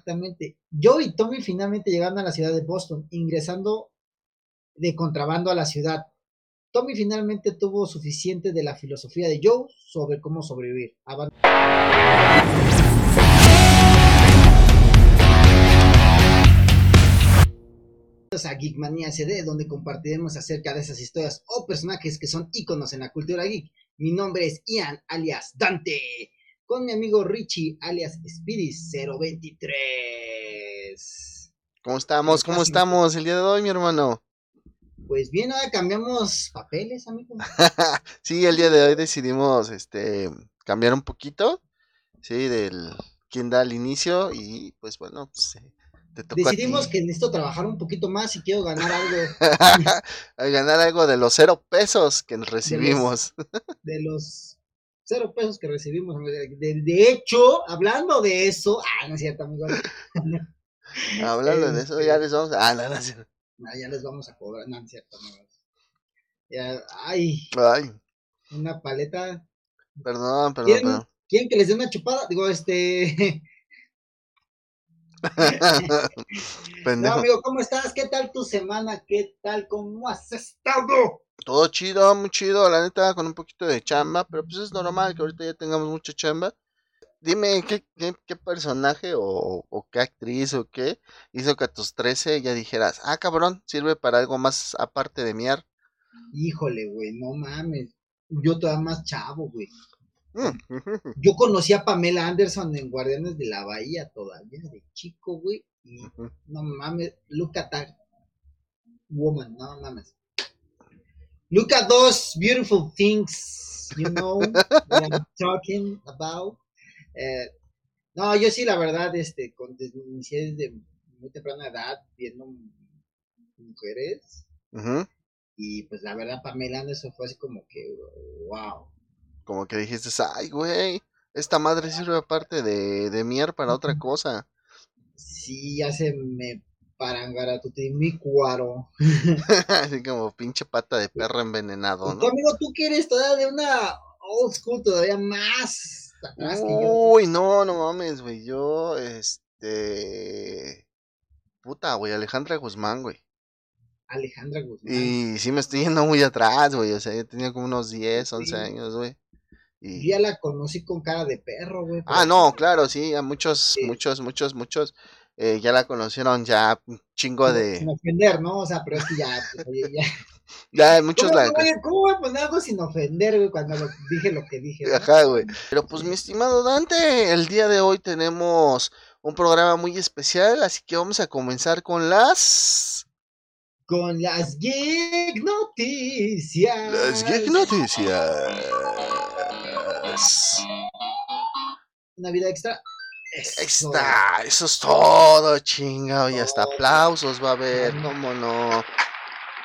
Exactamente. Joe y Tommy finalmente llegaron a la ciudad de Boston, ingresando de contrabando a la ciudad. Tommy finalmente tuvo suficiente de la filosofía de Joe sobre cómo sobrevivir. Aban- a Geekmania CD, donde compartiremos acerca de esas historias o personajes que son íconos en la cultura geek. Mi nombre es Ian, alias Dante, con mi amigo Richie, alias Spirit023. ¿Cómo estamos? ¿Cómo estamos el día de hoy, mi hermano? Pues bien, ahora cambiamos papeles, amigo. Sí, el día de hoy decidimos este cambiar un poquito, sí, del quién da el inicio y pues bueno, pues, eh, te tocó a Decidimos ti. que necesito trabajar un poquito más y quiero ganar algo ganar algo de los cero pesos que recibimos. de los cero pesos que recibimos. De, hecho, hablando de eso, ah, no es cierto, amigo. Hablando de eso, ya les vamos a... Ah, no, no. Ah, ya les vamos a cobrar, no, no es cierto, amigo. Ya, ay, Ay, una paleta. perdón, perdón, ¿Quieren, perdón. quieren que les dé una chupada? Digo, este. No, amigo, ¿cómo estás? ¿Qué tal tu semana? ¿Qué tal? ¿Cómo has estado? Todo chido, muy chido, la neta, con un poquito de chamba, pero pues es normal que ahorita ya tengamos mucha chamba. Dime, ¿qué, qué, qué personaje o, o qué actriz o qué hizo que a tus 13 ya dijeras, ah, cabrón, sirve para algo más aparte de miar? Híjole, güey, no mames. Yo todavía más chavo, güey. Mm, Yo conocí a Pamela Anderson en Guardianes de la Bahía todavía de chico, güey. Y no mames, look at that woman, no mames. Look at those beautiful things, you know I'm talking about. Eh, no, yo sí, la verdad, este, con, inicié desde muy temprana edad viendo mujeres. Y pues la verdad, Pamela Anderson fue así como que, wow. Como que dijiste, ay, güey, esta madre sirve aparte de, de para otra cosa. Sí, ya se me parangaratuti mi cuaro. Así como pinche pata de perro envenenado, ¿no? amigo, tú que eres todavía de una old school todavía más atrás que yo. Uy, no, no mames, güey. Yo, este. Puta, güey, Alejandra Guzmán, güey. Alejandra Guzmán. Y sí me estoy yendo muy atrás, güey. O sea, yo tenía como unos 10, 11 Sí. años, güey. Y... ya la conocí con cara de perro, güey. Ah, no, claro, sí, a muchos, Sí. muchos, muchos, muchos. Eh, ya la conocieron ya un chingo Sin de. ofender, ¿no? O sea, pero es que ya, pues, oye, ya. Ya muchos ¿Cómo, la. oye, ¿Cómo voy a poner algo sin ofender, güey, cuando lo- dije lo que dije? ¿no? Ajá, güey. Pero pues, mi estimado Dante, el día de hoy tenemos un programa muy especial, así que vamos a comenzar con las. Con las geek noticias. Las Geek Noticias. Una vida extra. Eso. Ahí está, eso es todo, chingado. Y hasta aplausos va a haber, cómo no.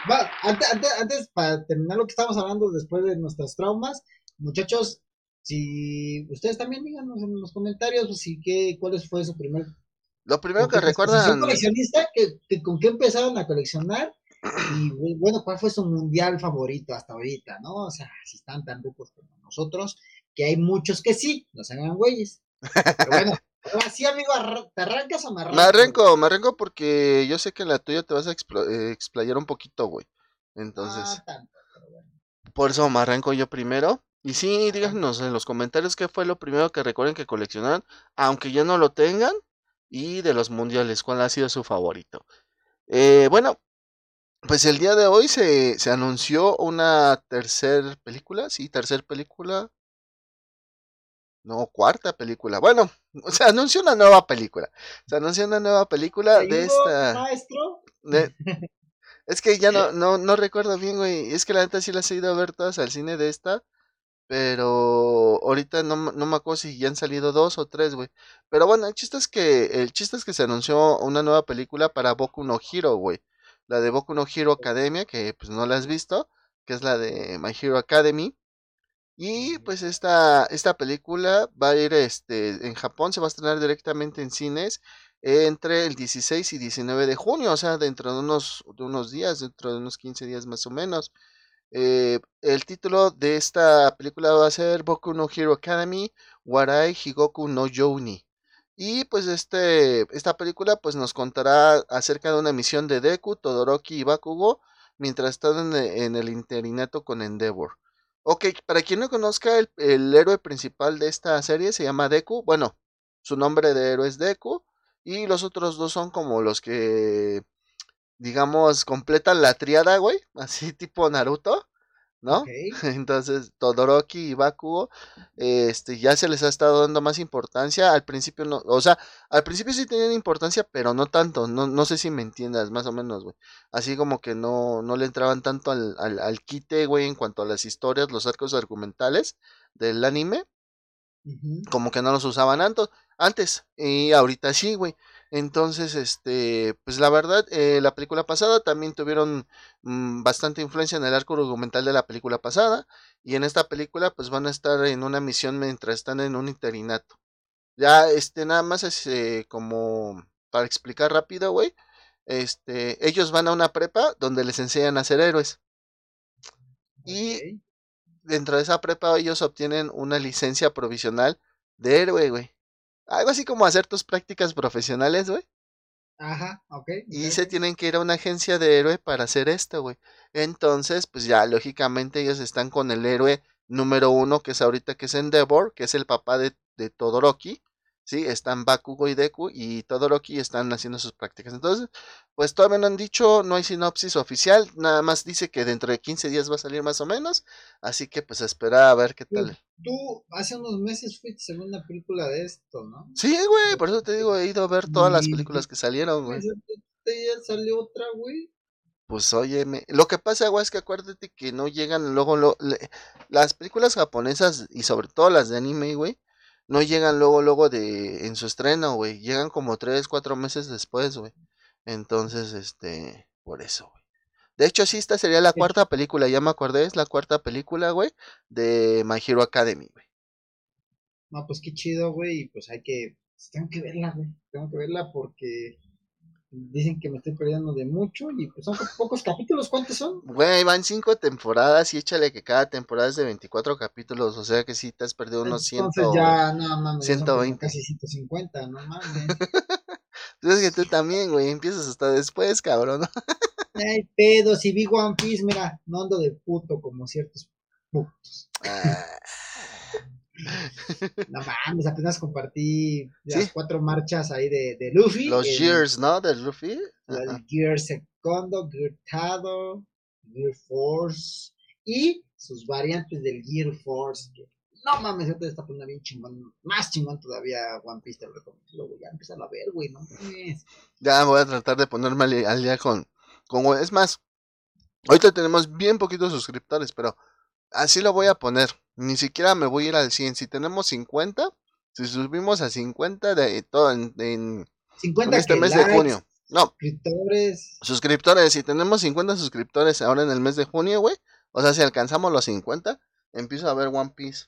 Va, antes, antes, antes, para terminar lo que estamos hablando después de nuestros traumas, muchachos, si ustedes también díganos en los comentarios pues, si qué, cuál fue su primer Lo primero que recuerdan. coleccionista, que, que con qué empezaron a coleccionar y bu- bueno, cuál fue su mundial favorito hasta ahorita, ¿no? O sea, si están tan rucos como nosotros, que hay muchos que sí, no se hagan güeyes. Pero bueno, ahora sí, amigo, ¿te arrancas o me arrancas? Me arranco, me arranco porque yo sé que en la tuya te vas a eh, explayar un poquito, güey. Entonces, Ah, tanto, pero bueno. por eso me arranco yo primero. Y sí, díganos en los comentarios qué fue lo primero que recuerden que coleccionaron, aunque ya no lo tengan. Y de los mundiales, cuál ha sido su favorito. Eh, bueno, pues el día de hoy se, se anunció una tercer película, sí, tercer película. No, cuarta película. Bueno, se anunció una nueva película. Se anunció una nueva película ¿Te de esta. maestro? de- Es que ya no, no, no recuerdo bien, güey. Es que la neta sí las he ido a ver todas al cine de esta. Pero ahorita no, me- no me acuerdo si ya han salido dos o tres, güey. Pero bueno, el chiste es que, el chiste es que se anunció una nueva película para Boku no Hero, güey. La de Boku no Hero Academia, que pues no la has visto, que es la de My Hero Academy. Y pues esta, esta película va a ir este, en Japón, se va a estrenar directamente en cines entre el 16 y 19 de junio, o sea, dentro de unos, de unos días, dentro de unos 15 días más o menos. Eh, el título de esta película va a ser Boku no Hero Academy, Warai Higoku no Jouni. Y pues este, esta película pues nos contará acerca de una misión de Deku, Todoroki y Bakugo mientras están en, el interinato con Endeavor. Ok, para quien no conozca, el, el, héroe principal de esta serie se llama Deku. Bueno, su nombre de héroe es Deku. Y los otros dos son como los que, digamos, completan la triada, güey. Así tipo Naruto. ¿No? Entonces, Todoroki y Bakugo, este, ya se les ha estado dando más importancia. Al principio no, o sea, al principio sí tenían importancia, pero no tanto. No, no sé si me entiendas, más o menos, güey. Así como que no, no le entraban tanto al, al, al quite, güey, en cuanto a las historias, los arcos argumentales del anime. Como que no los usaban tanto antes. Y ahorita sí, güey. Entonces, este, pues la verdad, eh, la película pasada también tuvieron mm, bastante influencia en el arco argumental de la película pasada. Y en esta película, pues van a estar en una misión mientras están en un interinato. Ya, este, nada más es eh, como para explicar rápido, güey. Este, ellos van a una prepa donde les enseñan a ser héroes. Y dentro de esa prepa ellos obtienen una licencia provisional de héroe, güey. Algo así como hacer tus prácticas profesionales, güey. Ajá, ok. Y se tienen que ir a una agencia de héroe para hacer esto, güey. Entonces, pues ya, lógicamente ellos están con el héroe número uno, que es ahorita que es Endeavor, que es el papá de, de Todoroki. ¿Sí? Están Bakugo y Deku y Todoroki están haciendo sus prácticas. Entonces, pues todavía no han dicho, no hay sinopsis oficial, nada más dice que dentro de 15 días va a salir más o menos, así que pues espera a ver qué tal. Tú hace unos meses fuiste a una película de esto, ¿no? Sí, güey, por eso te digo, he ido a ver todas las películas que salieron, güey. ¿Ya salió otra, güey? Pues óyeme, lo que pasa, güey, es que acuérdate que no llegan luego, lo, las películas japonesas y sobre todo las de anime, güey, no llegan luego, luego de en su estreno, güey. Llegan como tres, cuatro meses después, güey. Entonces, este, por eso, güey. De hecho, sí, esta sería la cuarta película, ya me acordé, es la cuarta película, güey, de My Hero Academy, güey. No, pues qué chido, güey, y pues hay que, pues, tengo que verla, güey, tengo que verla porque dicen que me estoy perdiendo de mucho y pues son pocos capítulos, ¿cuántos son? Güey, van cinco temporadas y échale que cada temporada es de 24 capítulos, o sea que sí te has perdido unos 100. Entonces ya, no mames, 120. casi 150, no mames. Entonces que tú también, güey, empiezas hasta después, cabrón. Ay, pedo, si vi One Piece, mira, no ando de puto como ciertos putos. Ah. No mames, apenas compartí las cuatro marchas ahí de, de Luffy. Los Gears, ¿no? De Luffy. El Gear Segundo, Gear Tado, Gear Force y sus variantes del Gear Force. Que, no mames, te está poniendo bien chingón, más chingón todavía One Piece, te lo recomiendo, Ya empezar a ver, güey, no mames. Ya voy a tratar de ponerme al día con, con. Es más, ahorita tenemos bien poquitos suscriptores, pero así lo voy a poner. Ni siquiera me voy a ir al 100. Si tenemos 50, si subimos a 50 de todo en, en, este mes de junio. No. Suscriptores. Suscriptores. Si tenemos 50 suscriptores ahora en el mes de junio, güey. O sea, si alcanzamos los 50, empiezo a ver One Piece.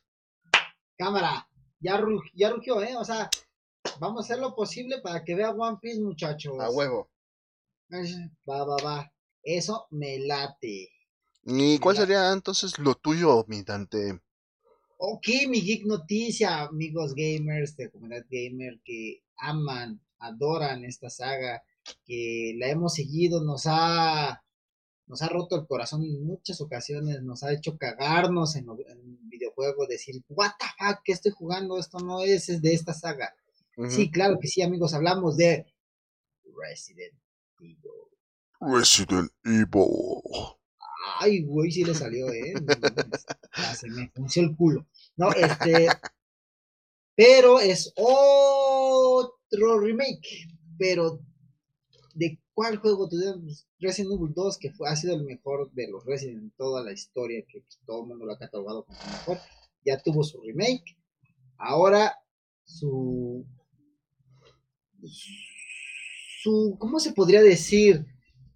Cámara. Ya, ya rugió, ¿eh? O sea, vamos a hacer lo posible para que vea One Piece, muchachos. A huevo. Va, va, va. Eso me late. ¿Y cuál sería entonces lo tuyo, mi Dante? Ok, mi geek noticia, amigos gamers de comunidad gamer que aman, adoran esta saga, que la hemos seguido, nos ha, nos ha roto el corazón en muchas ocasiones, nos ha hecho cagarnos en, en videojuego, decir, what the fuck, ¿qué estoy jugando? Esto no es, de esta saga. Sí, claro que sí, amigos, hablamos de Resident Evil. Resident Evil. Ay, güey, sí le salió, ¿eh? se me funció el culo. No, este. Pero es otro remake. Pero, ¿de cuál juego tuvimos? Resident Evil 2, que fue, ha sido el mejor de los Resident en toda la historia, que pues, todo el mundo lo ha catalogado como el mejor. Ya tuvo su remake. Ahora, su. Su. ¿Cómo se podría decir?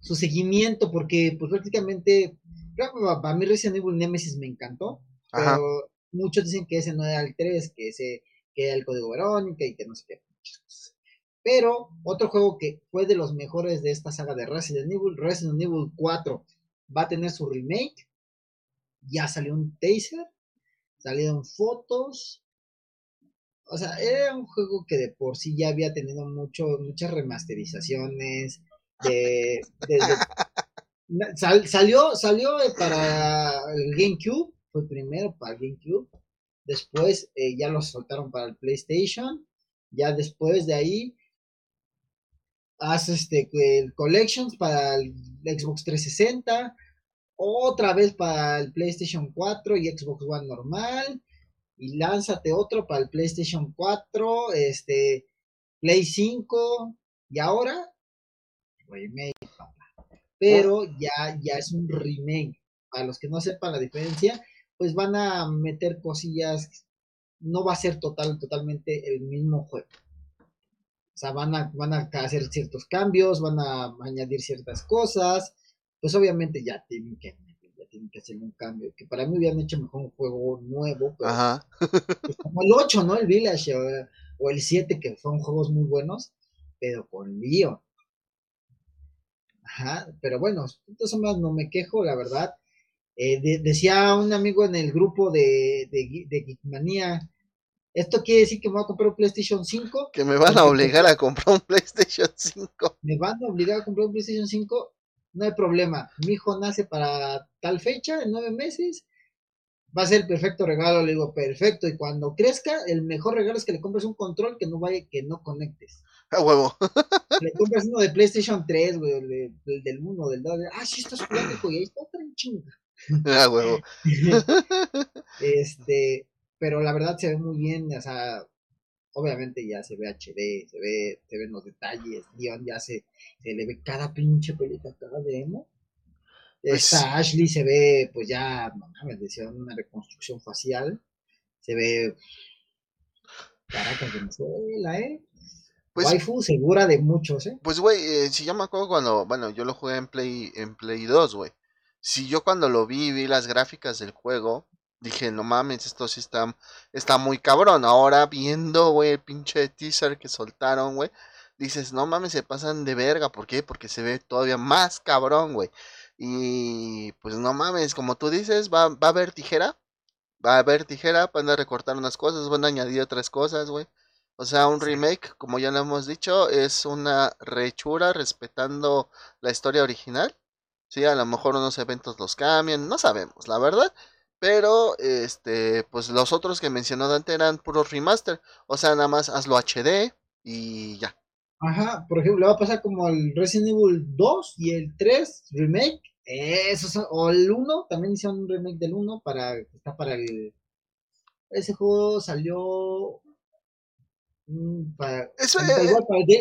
Su seguimiento, porque, pues prácticamente para mí Resident Evil Nemesis me encantó, pero muchos dicen que ese no era el 3, que ese que era el código Verónica y que no sé qué. Pero otro juego que fue de los mejores de esta saga de Resident Evil, Resident Evil 4, va a tener su remake. Ya salió un taser, salieron fotos. o sea, era un juego que de por sí ya había tenido mucho, muchas remasterizaciones. De, salió, salió para el GameCube, fue primero para el GameCube. Después eh, ya lo soltaron para el PlayStation. Ya después de ahí hace este el Collections para el Xbox 360, otra vez para el PlayStation 4 y Xbox One normal, y lánzate otro para el PlayStation 4, este, Play 5, y ahora, remake, Pero ya, ya es un remake. Para los que no sepan la diferencia, pues van a meter cosillas, no va a ser total, totalmente el mismo juego. O sea, van a, van a hacer ciertos cambios, van a añadir ciertas cosas, pues obviamente ya tienen que ya tienen que hacer un cambio, que para mí hubieran hecho mejor un juego nuevo, pero Ajá. Pues como el 8, ¿no? El Village o, el 7, que fueron juegos muy buenos, pero con lío. Ajá, pero bueno, entonces más no me quejo, la verdad. Eh, decía un amigo en el grupo de, de, de Geekmanía, esto quiere decir que me voy a comprar un PlayStation 5. Que me van a obligar a comprar un PlayStation 5. Me van a obligar a comprar un PlayStation 5 no hay problema. Mi hijo nace para tal fecha, en nueve meses, va a ser el perfecto regalo. Le digo, perfecto. Y cuando crezca, el mejor regalo es que le compres un control que no vaya, que no conectes. A huevo. le compras uno de PlayStation 3, güey, del, del 1, del 2. Ah, sí, esto es plástico y ahí está otra chinga. A huevo. este, pero la verdad se ve muy bien, o sea, obviamente ya se ve HD, se ve, se ven los detalles, guion ya se, se le ve cada pinche pelita, cada demo. Pues, Esta Ashley se ve, pues ya, no mames, decían una reconstrucción facial, se ve Caracas Venezuela, ¿eh? Pues, Waifu segura de muchos, ¿eh? Pues, güey, eh, si yo me acuerdo cuando, bueno, yo lo jugué en Play, en Play 2, güey. Si yo cuando lo vi, vi las gráficas del juego, dije, no mames, esto sí está, está muy cabrón. Ahora viendo, güey, el pinche teaser que soltaron, güey, dices, no mames, se pasan de verga. ¿Por qué? Porque se ve todavía más cabrón, güey. Y pues no mames, como tú dices, va, va a haber tijera. Va a haber tijera, van a recortar unas cosas, van a añadir otras cosas, güey. O sea, un remake, como ya lo hemos dicho, es una rechura respetando la historia original. Sí, a lo mejor unos eventos los cambian, no sabemos, la verdad. Pero, este, pues los otros que mencionó Dante eran puros remaster. O sea, nada más hazlo HD y ya. Ajá, por ejemplo, le va a pasar como el Resident Evil 2 y el 3 remake. Eso o el 1, también hicieron un remake del 1 para, está para el... Ese juego salió mm, para, Eso es,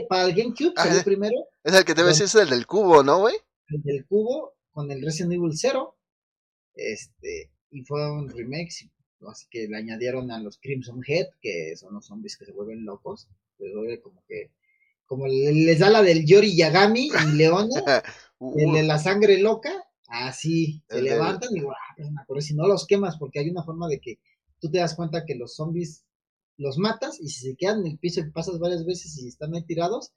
para, el, GameCube, salió primero. Es el que te ves, es el del cubo, ¿no, güey? El del cubo, con el Resident Evil 0. Este, y fue un remake, así que le añadieron a los Crimson Head, que son los zombies que se vuelven locos, pues como que como les da la del Yori Yagami y Leona, el de la sangre loca, así se levantan y pues si no los quemas, porque hay una forma de que tú te das cuenta que los zombies los matas y si se quedan en el piso y pasas varias veces y están ahí tirados,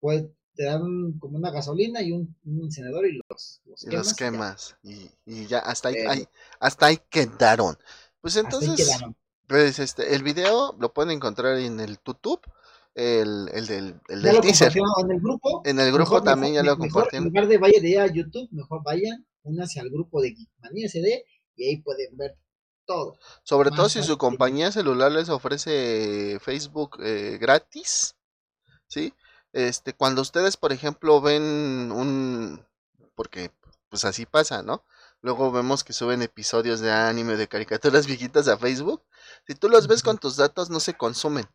pues te dan como una gasolina y un, encendedor y los, quemas. Y, y, ya, hasta ahí, hasta ahí quedaron. Pues entonces, pues este, el video lo pueden encontrar en el YouTube. El, el del, el del teaser. En el grupo. En el grupo también ya lo compartieron. En lugar de vaya de a YouTube, mejor vayan, únanse al grupo de Geekmania SD y ahí pueden ver todo. Sobre todo si su compañía celular les ofrece Facebook eh, gratis, ¿sí? Este, cuando ustedes, por ejemplo, ven un, porque pues así pasa, ¿no? Luego vemos que suben episodios de anime, de caricaturas viejitas a Facebook. Si tú los ves con tus datos, no se consumen.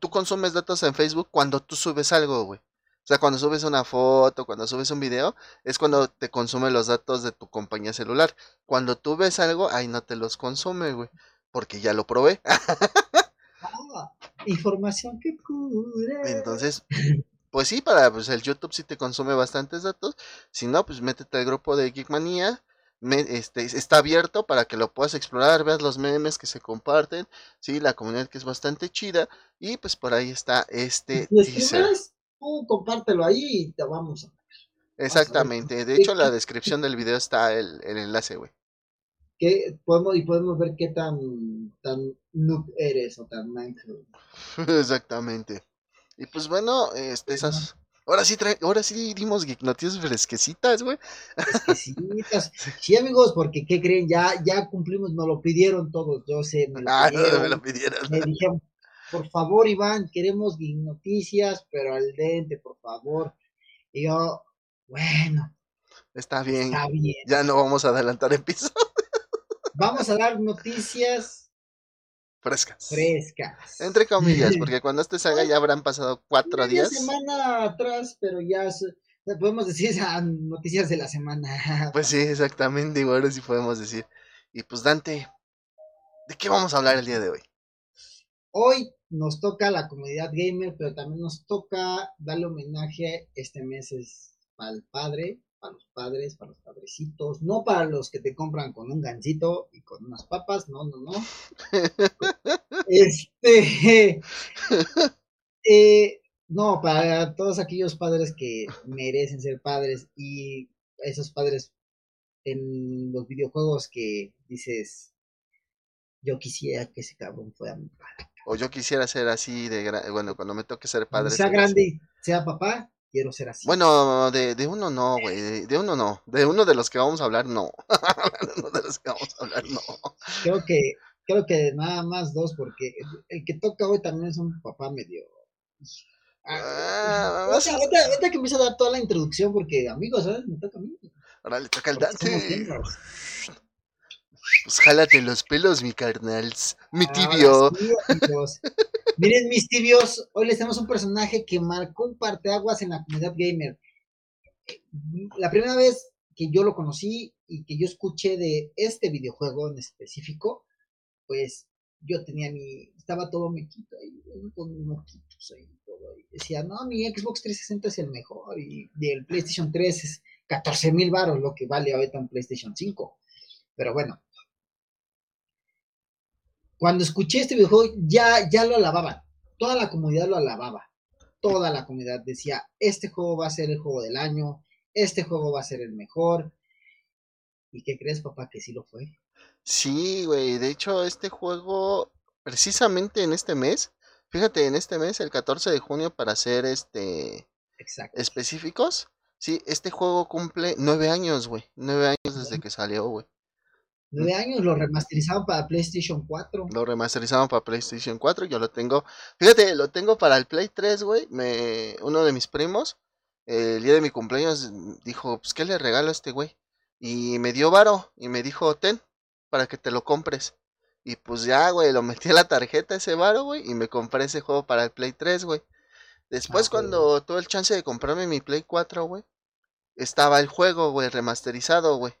Tú consumes datos en Facebook cuando tú subes algo, güey. O sea, cuando subes una foto, cuando subes un video, es cuando te consume los datos de tu compañía celular. Cuando tú ves algo, ahí no te los consume, güey. Porque ya lo probé. información que cura. Entonces, pues sí, para pues el YouTube sí te consume bastantes datos. Si no, pues métete al grupo de Geekmanía. Este, está abierto para que lo puedas explorar, veas los memes que se comparten, sí, la comunidad que es bastante chida y pues por ahí está este teaser. compártelo ahí y te vamos a Exactamente, de hecho la descripción del video está el, el enlace, güey. qué podemos y podemos ver qué tan tan noob eres o tan mindful. Exactamente. Y pues bueno, este, esas. Ahora sí, trae, ahora sí dimos geek noticias fresquecitas, güey. Fresquecitas. Sí, amigos, porque ¿qué creen? Ya, ya cumplimos, nos lo pidieron todos, yo sé, me lo Ah, pidieron. me lo pidieron. Me dijeron, por favor, Iván, queremos geek noticias, pero al dente, por favor. Y yo, bueno, Está bien. está bien. Ya no vamos a adelantar episodios Vamos a dar noticias frescas. frescas. Entre comillas, porque cuando este salga ya habrán pasado cuatro Media días. semana atrás, pero ya podemos decir ah, noticias de la semana. Pues sí, exactamente, igual ahora sí podemos decir. Y pues Dante, ¿de qué vamos a hablar el día de hoy? Hoy nos toca la comunidad gamer, pero también nos toca darle homenaje. Este mes es el padre, para los padres, para los padrecitos, no para los que te compran con un gancito y con unas papas, no, no, no. Este, eh, no, para todos aquellos padres que merecen ser padres y esos padres en los videojuegos que dices, yo quisiera que ese cabrón fuera mi padre. O yo quisiera ser así de bueno, cuando me toque ser padre. sea así. grande sea papá, quiero ser así. Bueno, de, de uno no, güey, de, de uno no. De uno de los que vamos a hablar, no. de uno de los que vamos a hablar, no. Creo que, creo que nada más dos, porque el, que toca hoy también es un papá medio. Ah, Ah, ahorita, ahorita- ahorita que empiezo a dar toda la introducción, porque amigos, ¿sabes? Me toca a mí. Ahora le toca al Dante. Pues jálate los pelos, mi carnals. Mi Ahora tibio. sí, amigos. Miren, mis tibios, hoy les tenemos un personaje que marcó un parteaguas en la comunidad gamer. La primera vez que yo lo conocí y que yo escuché de este videojuego en específico, pues yo tenía mi, estaba todo mequito ahí, con moquitos ahí, todo ahí. Decía, no, mi Xbox 360 es el mejor y el PlayStation 3 es 14 mil baros, lo que vale ahorita un PlayStation 5. Pero bueno, cuando escuché este videojuego ya, ya lo alababan. Toda la comunidad lo alababa. Toda la comunidad decía, este juego va a ser el juego del año, este juego va a ser el mejor. ¿Y qué crees, papá? Que sí lo fue. Sí, güey. De hecho, este juego, precisamente en este mes, fíjate, en este mes, el 14 de junio, para ser este Exacto. específicos, sí, este juego cumple nueve años, güey. Nueve años desde que salió, güey. Nueve años lo remasterizaron para PlayStation 4. Lo remasterizaron para PlayStation 4, yo lo tengo. Fíjate, lo tengo para el Play 3, güey. Me, uno de mis primos, el día de mi cumpleaños, dijo, pues, ¿qué le regalo a este güey? Y me dio varo y me dijo, ten, para que te lo compres. Y pues ya, güey, lo metí a la tarjeta ese varo, güey, y me compré ese juego para el Play 3, güey. Después, Ah, cuando tuve el chance de comprarme mi Play 4, güey, estaba el juego, güey, remasterizado, güey.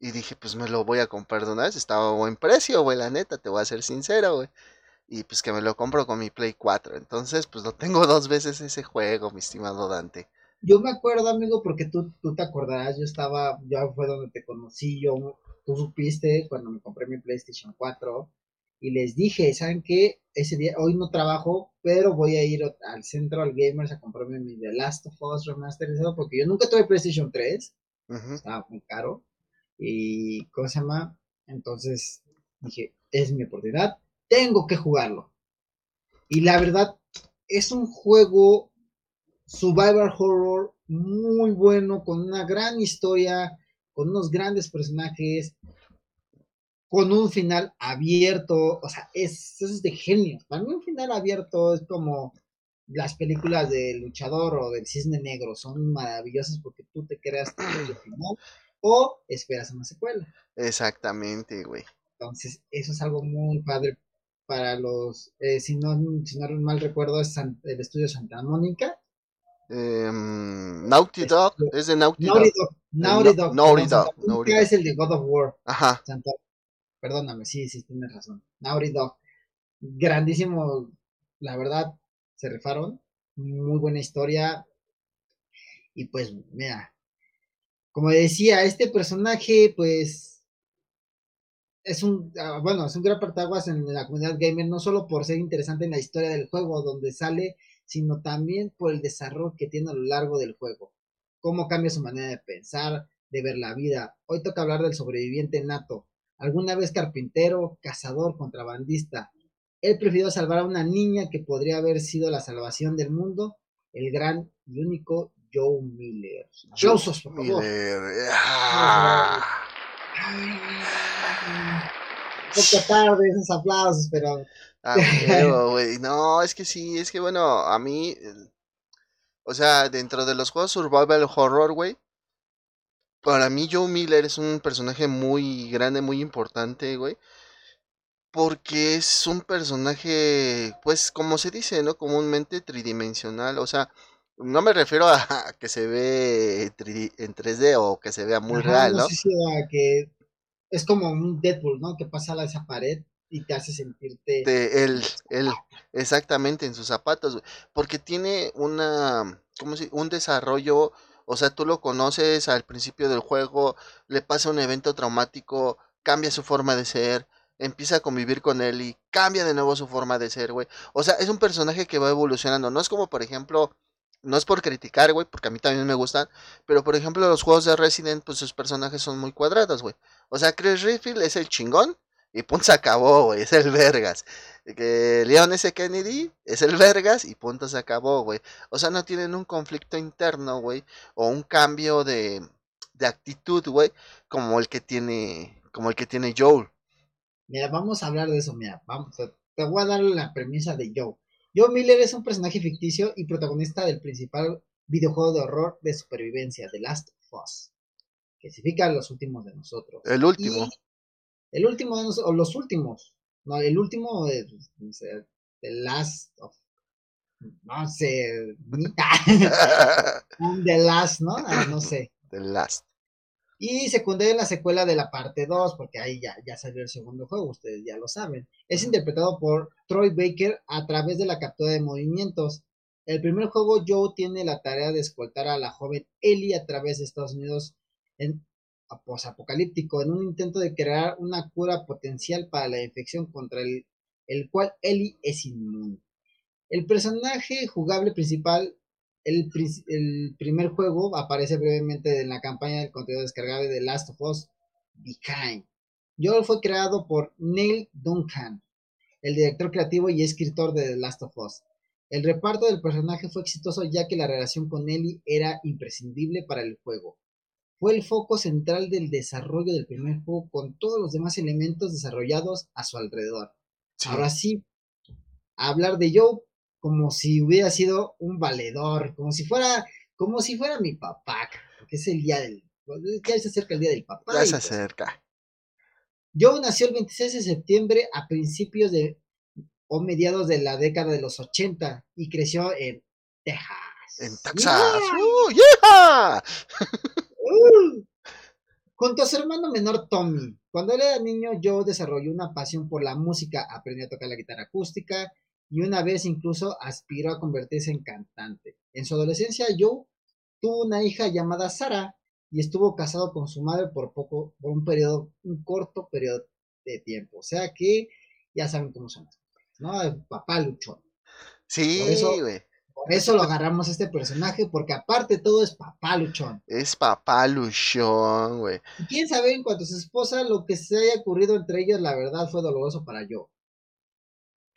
Y dije, pues me lo voy a comprar de una vez. Estaba a buen precio, güey, la neta, te voy a ser sincero, güey. Y pues que me lo compro con mi Play 4. Entonces, pues lo tengo dos veces ese juego, mi estimado Dante. Yo me acuerdo, amigo, porque tú, tú te acordarás, yo estaba, ya fue donde te conocí, yo, tú supiste cuando me compré mi PlayStation 4 y les dije, ¿saben qué? Ese día, hoy no trabajo, pero voy a ir al Central Gamers a comprarme mi The Last of Us remasterizado porque yo nunca tuve PlayStation 3, Ujú. estaba muy caro y, ¿cómo se llama? Entonces dije, es mi oportunidad, tengo que jugarlo. Y la verdad, es un juego survival horror muy bueno, con una gran historia, con unos grandes personajes, con un final abierto, o sea, es, es de genio. Para mí un final abierto es como las películas del luchador o del cisne negro, son maravillosas porque tú te creas tu propio final o esperas una secuela. Exactamente, güey. Entonces, eso es algo muy padre para los, eh, si, no, si no mal recuerdo, es San- el estudio Santa Mónica. Em, Naughty Dog, es de Naughty Dog. Naughty Dog. Naughty Dog. Naughty Dog, Naughty Dog. es el de God of War. Ajá, Santa- Perdóname, sí, sí, tienes razón. Naughty Dog. Grandísimo, la verdad, se rifaron. Muy buena historia. Y pues, mira, como decía, este personaje, pues, es un, ah, bueno, es un gran partaguas en la comunidad gamer, no solo por ser interesante en la historia del juego donde sale, sino también por el desarrollo que tiene a lo largo del juego. Cómo cambia su manera de pensar, de ver la vida. Hoy toca hablar del sobreviviente nato. alguna vez carpintero, cazador, contrabandista. Él prefirió salvar a una niña que podría haber sido la salvación del mundo, el gran y único Joe Miller. Aplausos, por favor. Miller. Ah. Un poco tarde esos aplausos, pero. Ah, güey. No, es que sí, es que bueno, a mí. O sea, dentro de los juegos Survival Horror, güey. Para mí, Joe Miller es un personaje muy grande, muy importante, güey. Porque es un personaje, pues, como se dice, ¿no? Comúnmente tridimensional. O sea, no me refiero a que se ve en 3D o que se vea muy real, ¿no? ¿no? que es como un Deadpool, ¿no? Que pasa a esa pared y te hace sentirte... De él, él, exactamente, en sus zapatos, porque tiene una, ¿cómo se Un desarrollo, o sea, tú lo conoces al principio del juego, le pasa un evento traumático, cambia su forma de ser, empieza a convivir con él y cambia de nuevo su forma de ser, güey. O sea, es un personaje que va evolucionando, no es como, por ejemplo, no es por criticar, güey, porque a mí también me gustan. Pero por ejemplo, los juegos de Resident, pues sus personajes son muy cuadrados, güey. O sea, Chris Redfield es el chingón. Y punto se acabó, güey. Es el Vergas. Que Leon S. Kennedy es el Vergas y punto se acabó, güey. O sea, no tienen un conflicto interno, güey. O un cambio de, de actitud, güey. Como el que tiene. Como el que tiene Joel. Mira, vamos a hablar de eso, mira. Vamos, te voy a dar la premisa de Joe. Joe Miller es un personaje ficticio y protagonista del principal videojuego de horror de supervivencia, The Last of Us, que significa Los Últimos de Nosotros. El último. el último de nosotros, o los últimos. No, el último, de, The Last of no sé, The Last, ¿no? Ah, no sé. The Last. Y secundaria en la secuela de la parte 2, porque ahí ya, ya salió el segundo juego, ustedes ya lo saben. Es interpretado por Troy Baker a través de la captura de movimientos. El primer juego, Joe tiene la tarea de escoltar a la joven Ellie a través de Estados Unidos en posapocalíptico, en un intento de crear una cura potencial para la infección contra el, el cual Ellie es inmune. El personaje jugable principal el, primer juego aparece brevemente en la campaña del contenido descargable de Last of Us Behind. Joel fue creado por Neil Duncan, el director creativo y escritor de The Last of Us. El reparto del personaje fue exitoso ya que la relación con Ellie era imprescindible para el juego. Fue el foco central del desarrollo del primer juego con todos los demás elementos desarrollados a su alrededor. Ahora sí, hablar de Joe como si hubiera sido un valedor, como si fuera, como si fuera mi papá, porque es el día del, ya se acerca el día del papá. Ya se pues acerca. Joe nació el 26 de septiembre a principios de o mediados de la década de los 80 y creció en Texas. En Texas. ¡Uh, yeah! uh. Junto a su hermano menor Tommy, cuando él era niño, Joe desarrolló una pasión por la música, aprendió a tocar la guitarra acústica y una vez incluso aspiró a convertirse en cantante. En su adolescencia, Joe tuvo una hija llamada Sara y estuvo casado con su madre por poco, por un periodo, un corto periodo de tiempo. O sea que ya saben cómo son las cosas, ¿no? papá luchón. Sí, güey. Por eso lo agarramos a este personaje, porque aparte todo es papá luchón. Es papá luchón, güey. Y quién sabe en cuanto a su esposa, lo que se haya ocurrido entre ellos, la verdad fue doloroso para Joe.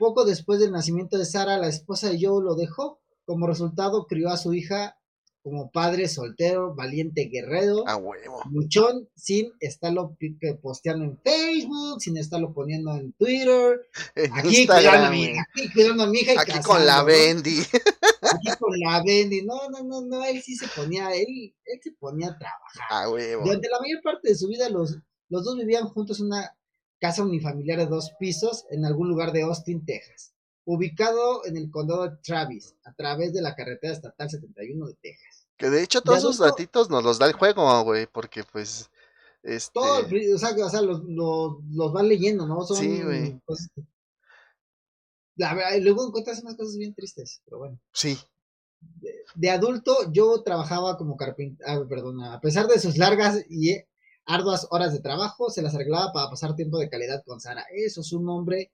Poco después del nacimiento de Sara, la esposa de Joe lo dejó. Como resultado, crió a su hija como padre soltero, valiente guerrero, a huevo. luchón, sin estarlo posteando en Facebook, sin estarlo poniendo en Twitter, aquí, cuidando a mi, aquí cuidando a mi hija. aquí con la Bendy. Aquí con la Bendy. No, no, no, no, él sí se ponía, él, él se ponía a trabajar. A huevo. Durante la mayor parte de su vida, los, los dos vivían juntos una casa unifamiliar de dos pisos en algún lugar de Austin, Texas, ubicado en el condado de Travis, a través de la carretera estatal 71 de Texas. Que de hecho todos esos ratitos nos los da el juego, güey, porque pues... Este... Todo, o sea, o sea los, los, van leyendo, ¿no? Son sí, güey. La verdad, y luego encuentras unas cosas bien tristes, pero bueno. Sí. De, adulto, yo trabajaba como carpintero, ah, perdón, a pesar de sus largas y arduas horas de trabajo, se las arreglaba para pasar tiempo de calidad con Sara. Eso es un hombre,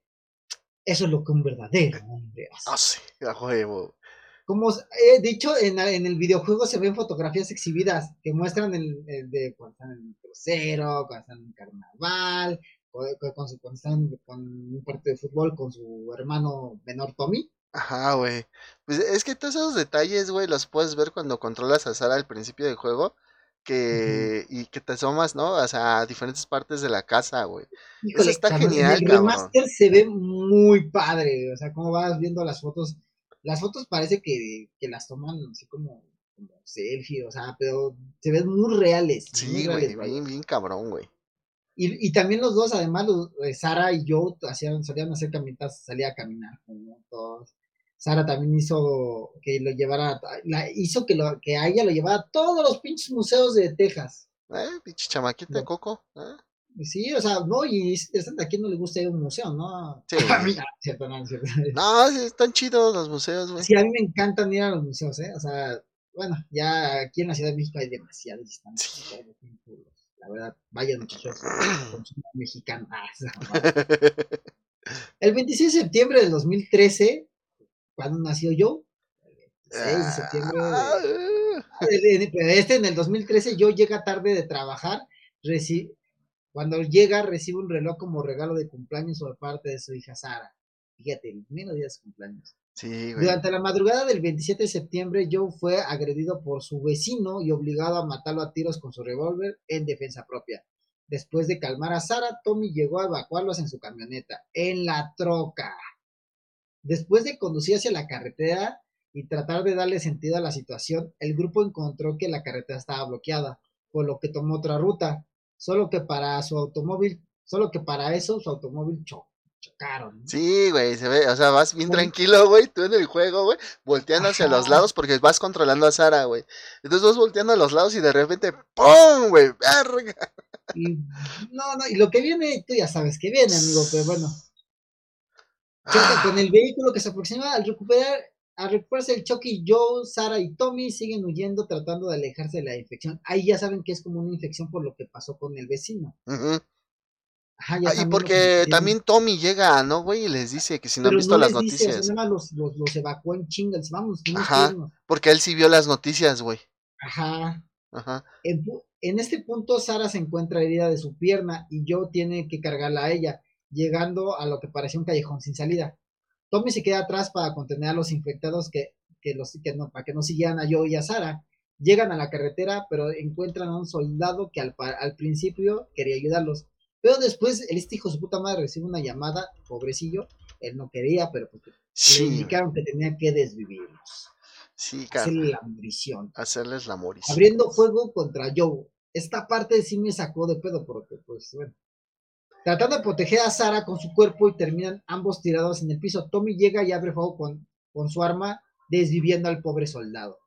eso es lo que un verdadero hombre hace. Ah, sí, a juego. Como he dicho, en, el videojuego se ven fotografías exhibidas que muestran el, de cuando están en el crucero, cuando están en el carnaval, cuando están con un partido de fútbol con su hermano menor Tommy. Ajá, güey. Pues es que todos esos detalles, güey, los puedes ver cuando controlas a Sara al principio del juego. Que, y que te asomas, ¿no? O sea, a diferentes partes de la casa, güey. Eso está genial, el remaster se ve muy padre. O sea, como vas viendo las fotos. Las fotos parece que, que las toman así como, como selfie, o sea, pero se ven muy reales. Sí, güey, bien, bien cabrón, güey. Y, y también los dos, además, los, eh, Sara y yo hacían, solían hacer caminatas, salía a caminar juntos. Sara también hizo que lo llevara, la, hizo que, lo, que a ella lo llevara a todos los pinches museos de Texas. Eh, pinche chamaquita de coco. ¿eh? Sí, o sea, no, y es interesante, a quién no le gusta ir a un museo, ¿no? Sí. A mí, cierto, no, cierto. no, sí, están chidos los museos, güey. Sí, a mí me encantan ir a los museos, ¿eh? O sea, bueno, ya aquí en la Ciudad de México hay demasiados distancias. Sí la verdad, vayan muchachos, mexicano. El 26 de septiembre del 2013, cuando nació yo, el 26 de septiembre, de, este en el 2013, yo llega tarde de trabajar, cuando llega recibe un reloj como regalo de cumpleaños por parte de su hija Sara. Fíjate, el menos día de su cumpleaños. Durante la madrugada del 27 de septiembre, Joe fue agredido por su vecino y obligado a matarlo a tiros con su revólver en defensa propia. Después de calmar a Sara, Tommy llegó a evacuarlos en su camioneta, en la troca. Después de conducir hacia la carretera y tratar de darle sentido a la situación, el grupo encontró que la carretera estaba bloqueada, por lo que tomó otra ruta, solo que para su automóvil, solo que para eso su automóvil chocó chocaron. Sí, güey, se ve, o sea, vas bien tranquilo, güey, tú en el juego, güey, volteando hacia los lados porque vas controlando a Sara, güey. Entonces vas volteando a los lados y de repente, ¡pum! güey, verga. no, no, y lo que viene, tú ya sabes que viene, amigo, pero bueno. Choca con el vehículo que se aproxima al recuperar, al recuperarse el choque, Joe, Sara y Tommy siguen huyendo tratando de alejarse de la infección. Ahí ya saben que es como una infección por lo que pasó con el vecino. Ajá. Ah, y porque también Tommy llega, ¿no, güey? Y les dice que si no han visto las noticias. Dice, los, los, los, evacuó en chingas, vamos. Ajá, porque él sí vio las noticias, güey. Ajá. Ajá. En, en, este punto, Sara se encuentra herida de su pierna y Joe tiene que cargarla a ella, llegando a lo que parecía un callejón sin salida. Tommy se queda atrás para contener a los infectados que, que, los, que no, para que no siguieran a Joe y a Sara. Llegan a la carretera, pero encuentran a un soldado que al, al principio quería ayudarlos pero después el este hijo de su puta madre recibe una llamada, pobrecillo, él no quería, pero pues, le indicaron que tenía que desvivirlos. Sí, Hacerle la morición. Hacerles la morición. Abriendo fuego contra Joe. Esta parte sí me sacó de pedo, porque, pues, bueno. Tratando de proteger a Sara con su cuerpo y terminan ambos tirados en el piso. Tommy llega y abre fuego con, con su arma, desviviendo al pobre soldado.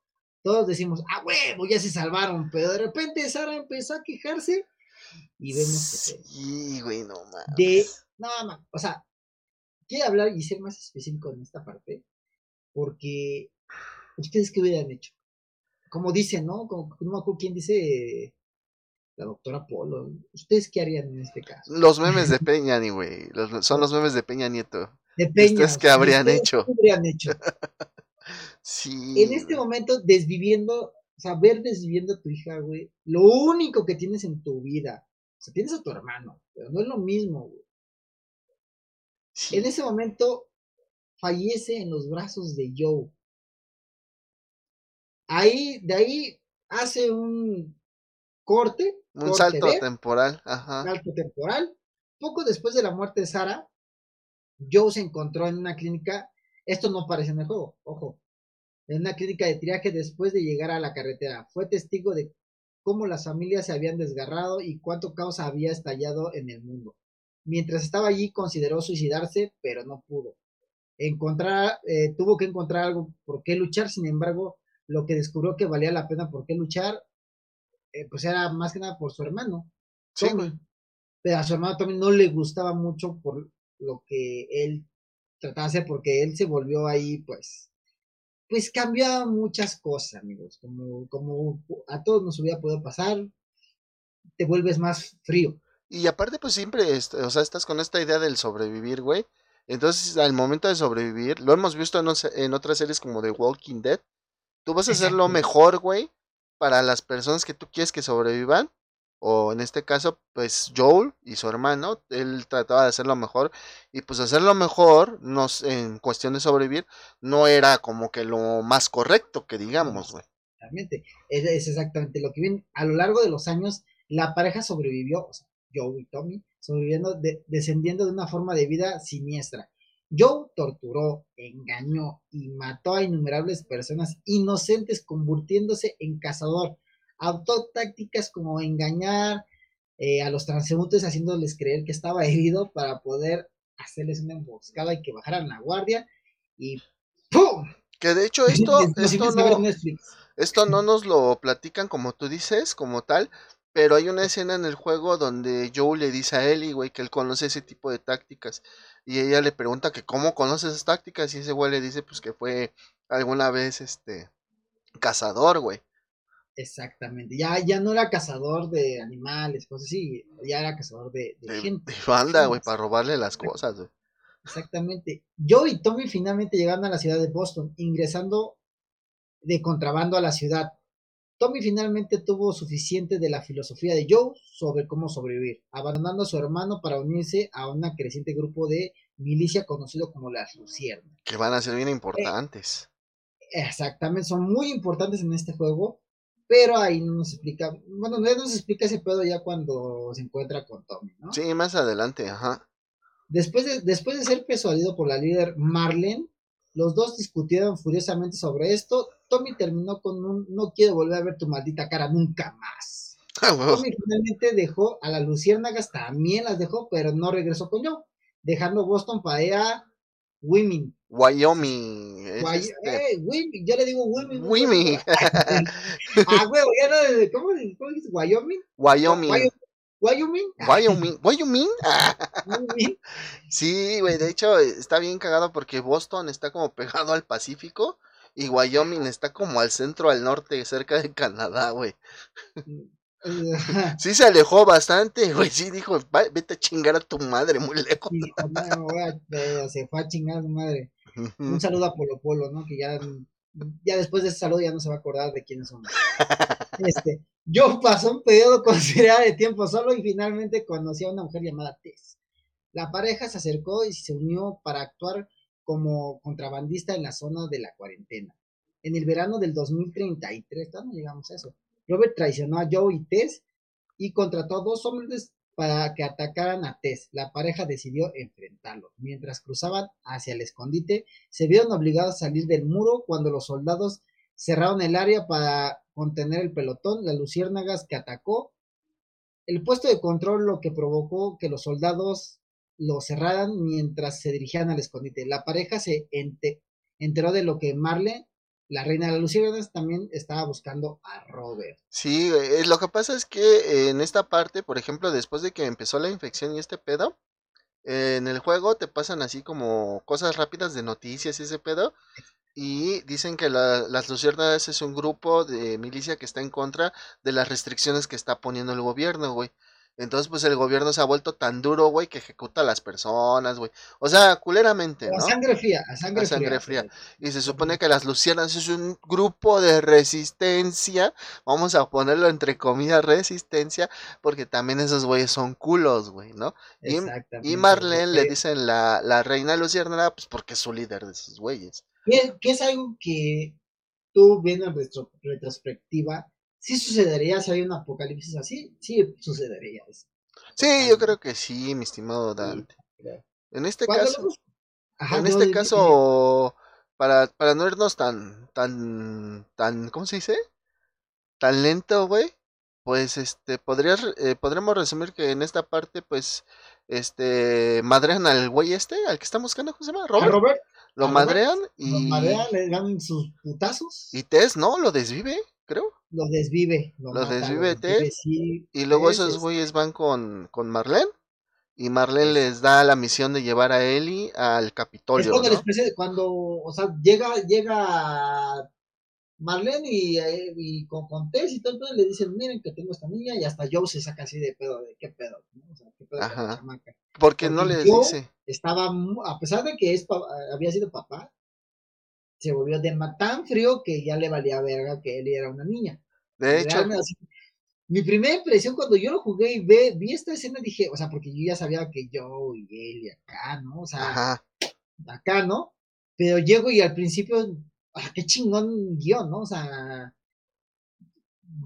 Todos decimos, ah, huevo, ya se salvaron, pero de repente Sara empezó a quejarse y vemos que sí, güey, no mames. De, no, no, o sea, quiero hablar y ser más específico en esta parte, porque ustedes qué hubieran hecho. Como dicen, ¿no? Como, no me acuerdo quién dice la doctora Polo. ¿Ustedes qué harían en este caso? Los memes de Peña, ni güey. son los memes de Peña Nieto. De Peña. ¿Ustedes qué habrían hecho? ¿Qué habrían hecho? sí. En este momento, desviviendo ver desviviendo a tu hija, güey, lo único que tienes en tu vida. O sea, tienes a tu hermano, pero no es lo mismo, güey. En ese momento fallece en los brazos de Joe. Ahí, de ahí hace un corte. Un salto temporal, ajá. Salto temporal. Poco después de la muerte de Sara, Joe se encontró en una clínica. Esto no aparece en el juego, ojo en una clínica de triaje después de llegar a la carretera. Fue testigo de cómo las familias se habían desgarrado y cuánto caos había estallado en el mundo. Mientras estaba allí consideró suicidarse, pero no pudo. Encontrar, eh, tuvo que encontrar algo por qué luchar, sin embargo, lo que descubrió que valía la pena por qué luchar, eh, pues era más que nada por su hermano. Sí, Pero a su hermano también no le gustaba mucho por lo que él trataba de hacer, porque él se volvió ahí, pues, pues cambia muchas cosas, amigos. Como, como a todos nos hubiera podido pasar, te vuelves más frío. Y aparte, pues siempre, o sea, estás con esta idea del sobrevivir, güey. Entonces, al momento de sobrevivir, lo hemos visto en, en otras series como The Walking Dead. Tú vas a hacer lo mejor, güey, para las personas que tú quieres que sobrevivan o en este caso, pues Joel y su hermano, él trataba de hacerlo mejor y pues hacerlo mejor nos, en cuestión de sobrevivir no era como que lo más correcto que digamos, güey. Exactamente, es, es, exactamente lo que viene. A lo largo de los años, la pareja sobrevivió, o sea, Joe y Tommy, sobreviviendo, de, descendiendo de una forma de vida siniestra. Joe torturó, engañó y mató a innumerables personas inocentes convirtiéndose en cazador adoptó tácticas como engañar eh, a los transeúntes haciéndoles creer que estaba herido para poder hacerles una emboscada y que bajaran la guardia y ¡pum! Que de hecho esto, esto, no, esto no nos lo platican como tú dices, como tal, pero hay una escena en el juego donde Joe le dice a Ellie, güey, que él conoce ese tipo de tácticas. Y ella le pregunta que cómo conoce esas tácticas. Y ese güey le dice, pues que fue alguna vez este cazador, güey. Exactamente. Ya, ya no era cazador de animales, cosas así. Ya era cazador de, gente. De banda, güey, para robarle las cosas, güey. Exactamente. Joe y Tommy finalmente llegaron a la ciudad de Boston, ingresando de contrabando a la ciudad. Tommy finalmente tuvo suficiente de la filosofía de Joe sobre cómo sobrevivir, abandonando a su hermano para unirse a un creciente grupo de milicia conocido como las Luciernas. Que van a ser bien importantes. exactamente, son muy importantes en este juego pero ahí no nos explica, bueno, no nos explica ese pedo ya cuando se encuentra con Tommy, ¿no? Sí, más adelante, ajá. Después de, después de ser persuadido por la líder Marlene, los dos discutieron furiosamente sobre esto. Tommy terminó con un no quiero volver a ver tu maldita cara nunca más. Ah, Tommy finalmente dejó a las luciérnagas, también las dejó, pero no regresó con yo, dejando Boston para ir a Women. Wyoming. Este eh, yo le digo Wyoming. Wyoming. ah, huevo, ya no, ¿cómo, cómo dices? Wyoming. Wyoming. Wyoming. Wyoming. Wyoming. sí, güey, de hecho está bien cagado porque Boston está como pegado al Pacífico y Wyoming está como al centro, al norte, cerca de Canadá, güey. Mm, sí se alejó bastante, güey. Sí dijo, vete a chingar a tu madre muy lejos. se fue a chingar a su madre. Un saludo a Polo Polo, ¿no? Que ya, ya después de ese saludo ya no se va a acordar de quiénes son. este, yo pasó un periodo considerable de tiempo solo y finalmente conocí a una mujer llamada Tess. La pareja se acercó y se unió para actuar como contrabandista en la zona de la cuarentena. En el verano del 2033, no llegamos a eso Robert traicionó a Joe y Tess y contrató a dos hombres para que atacaran a Tess. La pareja decidió enfrentarlos. Mientras cruzaban hacia el escondite, se vieron obligados a salir del muro cuando los soldados cerraron el área para contener el pelotón. Las luciérnagas que atacó el puesto de control, lo que provocó que los soldados lo cerraran mientras se dirigían al escondite. La pareja se enteró de lo que Marle la reina de las luciérnagas también estaba buscando a Robert. Sí, eh, lo que pasa es que en esta parte, por ejemplo, después de que empezó la infección y este pedo, en el juego te pasan así como cosas rápidas de noticias y ese pedo. Y dicen que las Luciérnagas es un grupo de milicia que está en contra de las restricciones que está poniendo el gobierno, güey. Entonces, pues el gobierno se ha vuelto tan duro, güey, que ejecuta a las personas, güey. O sea, culeramente, ¿no? A sangre fría, a sangre, a sangre fría. Y se supone que las lucianas es un grupo de resistencia. Vamos a ponerlo entre comillas resistencia, porque también esos güeyes son culos, güey, ¿no? Y, y Marlene le dicen la, la reina luciérnaga, pues porque es su líder de esos güeyes. Que, es algo que tú viendo en retrospectiva sí sucedería si hay un apocalipsis así, sí sucedería eso. Sí, yo creo que sí, mi estimado Dante. En este caso, en este caso, para, para no irnos tan, tan, tan, ¿cómo se dice? Tan lento, güey. Pues, este, podrías, eh, podremos resumir que en esta parte, pues, este, madrean al güey este, al que estamos buscando, ¿cómo se llama? Robert. Lo madrean y... Lo madrean, le dan sus putazos. Y Tess, ¿no? Lo desvive creo. Los desvive. los desvive y luego esos güeyes van con, con Marlene. Y Marlene les da la misión de llevar a Ellie al Capitolio. Es cuando, o sea, llega, llega Marlene y, eh, y con, con Tess y todo, le dicen, miren que tengo esta niña, y hasta Joe se saca así de pedo, de qué pedo, O sea, qué pedo Ajá. Porque, Porque no les dice. Estaba, a pesar de que es, había sido papá, se volvió de tan frío que ya le valía verga que él era una niña. De hecho. mi primera impresión cuando yo lo jugué y ve, vi esta escena, dije, o sea, porque yo ya sabía que yo y él y acá, ¿no? O sea, acá, ¿no? Pero llego y al principio, ah, qué chingón guion, ¿no? O sea,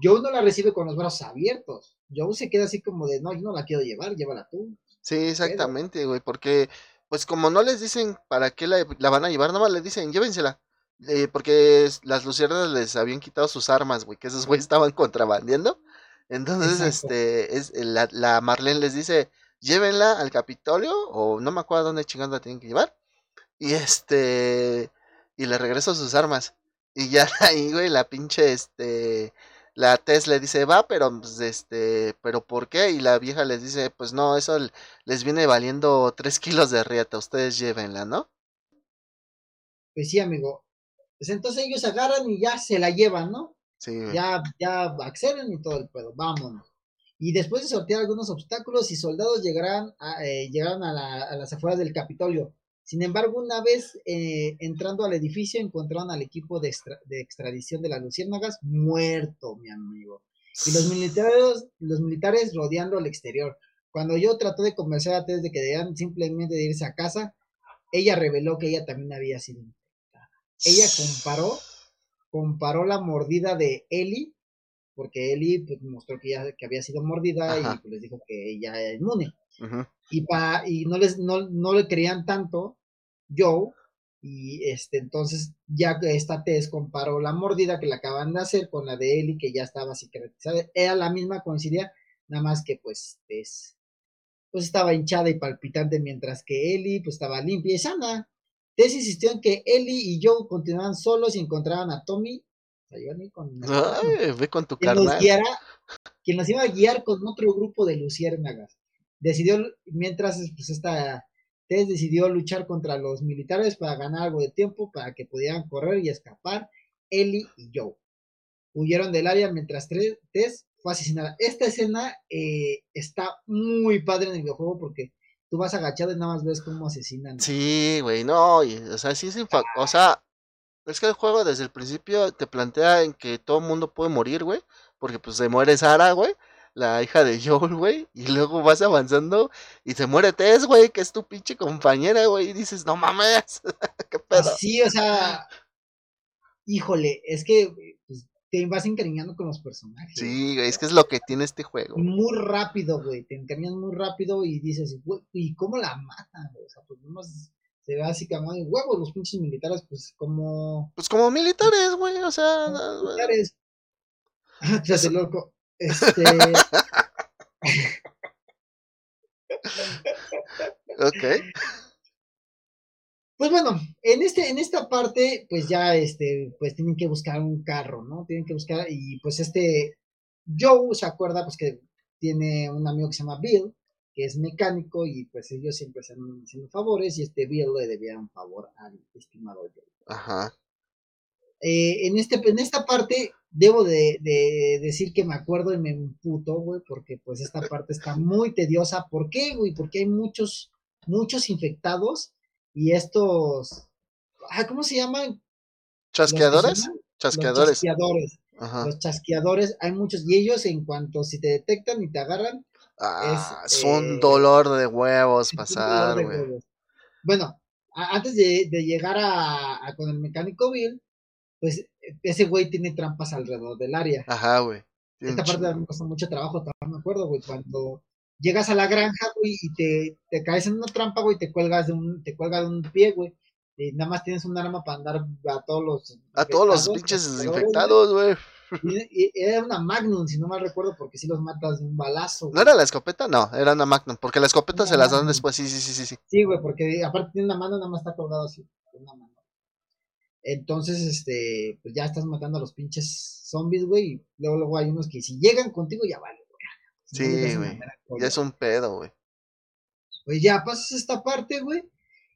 yo no la recibe con los brazos abiertos. Yo se queda así como de, no, yo no la quiero llevar, llévala tú. Sí, exactamente, güey, porque pues como no les dicen para qué la, van a llevar, nomás les dicen, llévensela. Eh, porque las luciernas les habían quitado sus armas, güey, que esos güeyes estaban contrabandeando. Entonces, este, es, la, la, Marlene les dice, llévenla al Capitolio, o no me acuerdo dónde chingando la tienen que llevar. Y este, y le regreso sus armas. Y ya ahí, güey, la pinche, este, la Tess le dice, va, pero, pues, este, pero ¿por qué? Y la vieja les dice, pues no, eso les viene valiendo tres kilos de riata, ustedes llévenla, ¿no? Pues sí, amigo. Pues entonces ellos agarran y ya se la llevan, ¿no? Ya, ya acceden y todo el pedo, vámonos. Y después de sortear algunos obstáculos y soldados llegarán a, eh, llegaron a, la, a, las afueras del Capitolio. Sin embargo, una vez eh, entrando al edificio, encontraron al equipo de, de, extradición de las Luciérnagas muerto, mi amigo. Y los militares, los militares rodeando el exterior. Cuando yo traté de convencer a Tess de que debían simplemente de irse a casa, ella reveló que ella también había sido. Ella comparó comparó la mordida de Ellie, porque Ellie pues, mostró que, ya, que había sido mordida y pues, les dijo que ella era inmune. Y, pa, y no, les, no, no le creían tanto Joe, y este, entonces ya que esta test comparó la mordida que le acaban de hacer con la de Ellie, que ya estaba cicatrizada, era la misma coincidía, nada más que pues, pues, pues estaba hinchada y palpitante, mientras que Ellie pues estaba limpia y sana. Tess insistió en que Ellie y Joe continuaran solos y encontraran a Tommy. Con, ve con tu quien nos, quien nos iba a guiar con otro grupo de luciérnagas. Decidió, mientras pues esta Tess decidió luchar contra los militares para ganar algo de tiempo para que pudieran correr y escapar Ellie y Joe. Huyeron del área mientras Tess fue asesinada. Esta escena eh, está muy padre en el videojuego porque tú vas agachado y nada más ves cómo asesinan. Sí, güey, no, o sea, sí es o sea, es que el juego desde el principio te plantea en que todo el mundo puede morir, güey, porque pues se muere Sara, güey, la hija de Joel, güey, y luego vas avanzando y se muere Tess, güey, que es tu pinche compañera, güey, y dices, no mames, qué pedo. Sí, o sea, híjole, es que te vas encariñando con los personajes. Sí, güey, es que es lo que tiene este juego. Muy rápido, güey, te encariñas muy rápido y dices, güey, ¿y cómo la matan? O sea, pues no se ve así como, huevos, los pinches militares, pues como... Pues como militares, güey, o sea... Militares. Tras loco. Este... ok. Pues bueno, en este, en esta parte, pues ya este, pues tienen que buscar un carro, ¿no? Tienen que buscar, y pues este Joe se acuerda pues que tiene un amigo que se llama Bill, que es mecánico, y pues ellos siempre se han haciendo favores, y este Bill le debía un favor al estimado Joe. Ajá. Eh, en, este, en esta parte, debo de, de, decir que me acuerdo y me emputo, güey, porque pues esta parte está muy tediosa. ¿Por qué, güey? Porque hay muchos, muchos infectados y estos, ¿cómo se llaman? ¿Chasqueadores? Chasqueadores. Los chasqueadores. Los chasqueadores, hay muchos, y ellos en cuanto si te detectan y te agarran, ah, es, un eh, dolor de huevos pasar, güey. Bueno, antes de, llegar a, con el mecánico Bill, pues ese güey tiene trampas alrededor del área. Ajá, güey. Esta parte me costó mucho trabajo, me acuerdo, güey, cuando llegas a la granja, güey, y te, te caes en una trampa, güey, y te cuelgas de un, te cuelgas de un pie, güey. Y nada más tienes un arma para andar a todos los. A todos los pinches desinfectados, güey. Y, era una Magnum, si no mal recuerdo, porque si los matas de un balazo. ¿No era la escopeta? No, era una Magnum, porque la escopeta se las dan después, sí, sí, sí, sí. Sí, sí güey, porque aparte tiene una mano, nada más está colgado así, una mano. Entonces, este, pues ya estás matando a los pinches zombies, güey, y luego, luego hay unos que si llegan contigo ya vale. Sí, güey. Ya es un pedo, güey. Pues ya pasas esta parte, güey.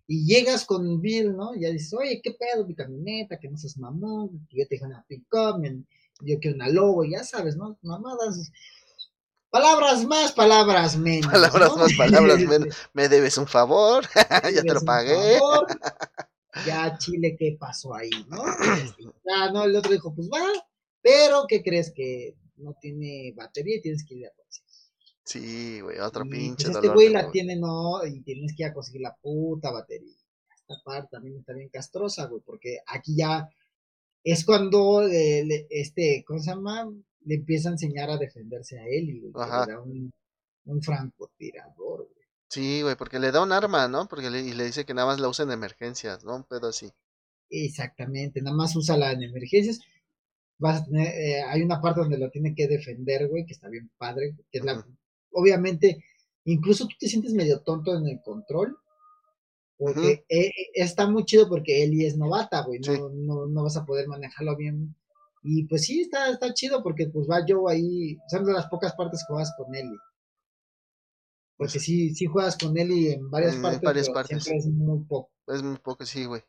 Y llegas con Bill, ¿no? Y ya dices, oye, ¿qué pedo? Mi camioneta, que no seas mamón, que yo te dije una pick-up, yo quiero una lobo, ya sabes, ¿no? Mamadas. Palabras más, palabras menos. Palabras más, palabras menos. Me debes un favor, ya te lo pagué. Ya, Chile, ¿qué pasó ahí, no? ya, no, el otro dijo, pues va, pero ¿qué crees que no tiene batería y tienes que ir a conseguir. Sí, güey, otro pinche pues dolor. este güey la tiene, no, y tienes que ir a conseguir la puta batería. Esta parte también está bien castrosa, güey, porque aquí ya es cuando eh, le- este, ¿cómo se llama? Le empieza a enseñar a defenderse a él y da un, un francotirador, güey. Sí, güey, porque le da un arma, ¿no? Porque le, y le dice que nada más la usa en emergencias, ¿no? Un pedo así. Exactamente, nada más úsala en emergencias. Vas a tener, eh, hay una parte donde lo tiene que defender, güey, que está bien padre, que es la, obviamente, incluso tú te sientes medio tonto en el control, porque eh, está muy chido porque Eli es novata, güey, no, Sí. no, no vas a poder manejarlo bien. Y pues sí, está, está chido porque pues va yo ahí, son de las pocas partes que juegas con Eli. Porque sí, sí juegas con Eli en varias En partes, varias pero partes. siempre es muy poco. Es muy poco, sí, güey.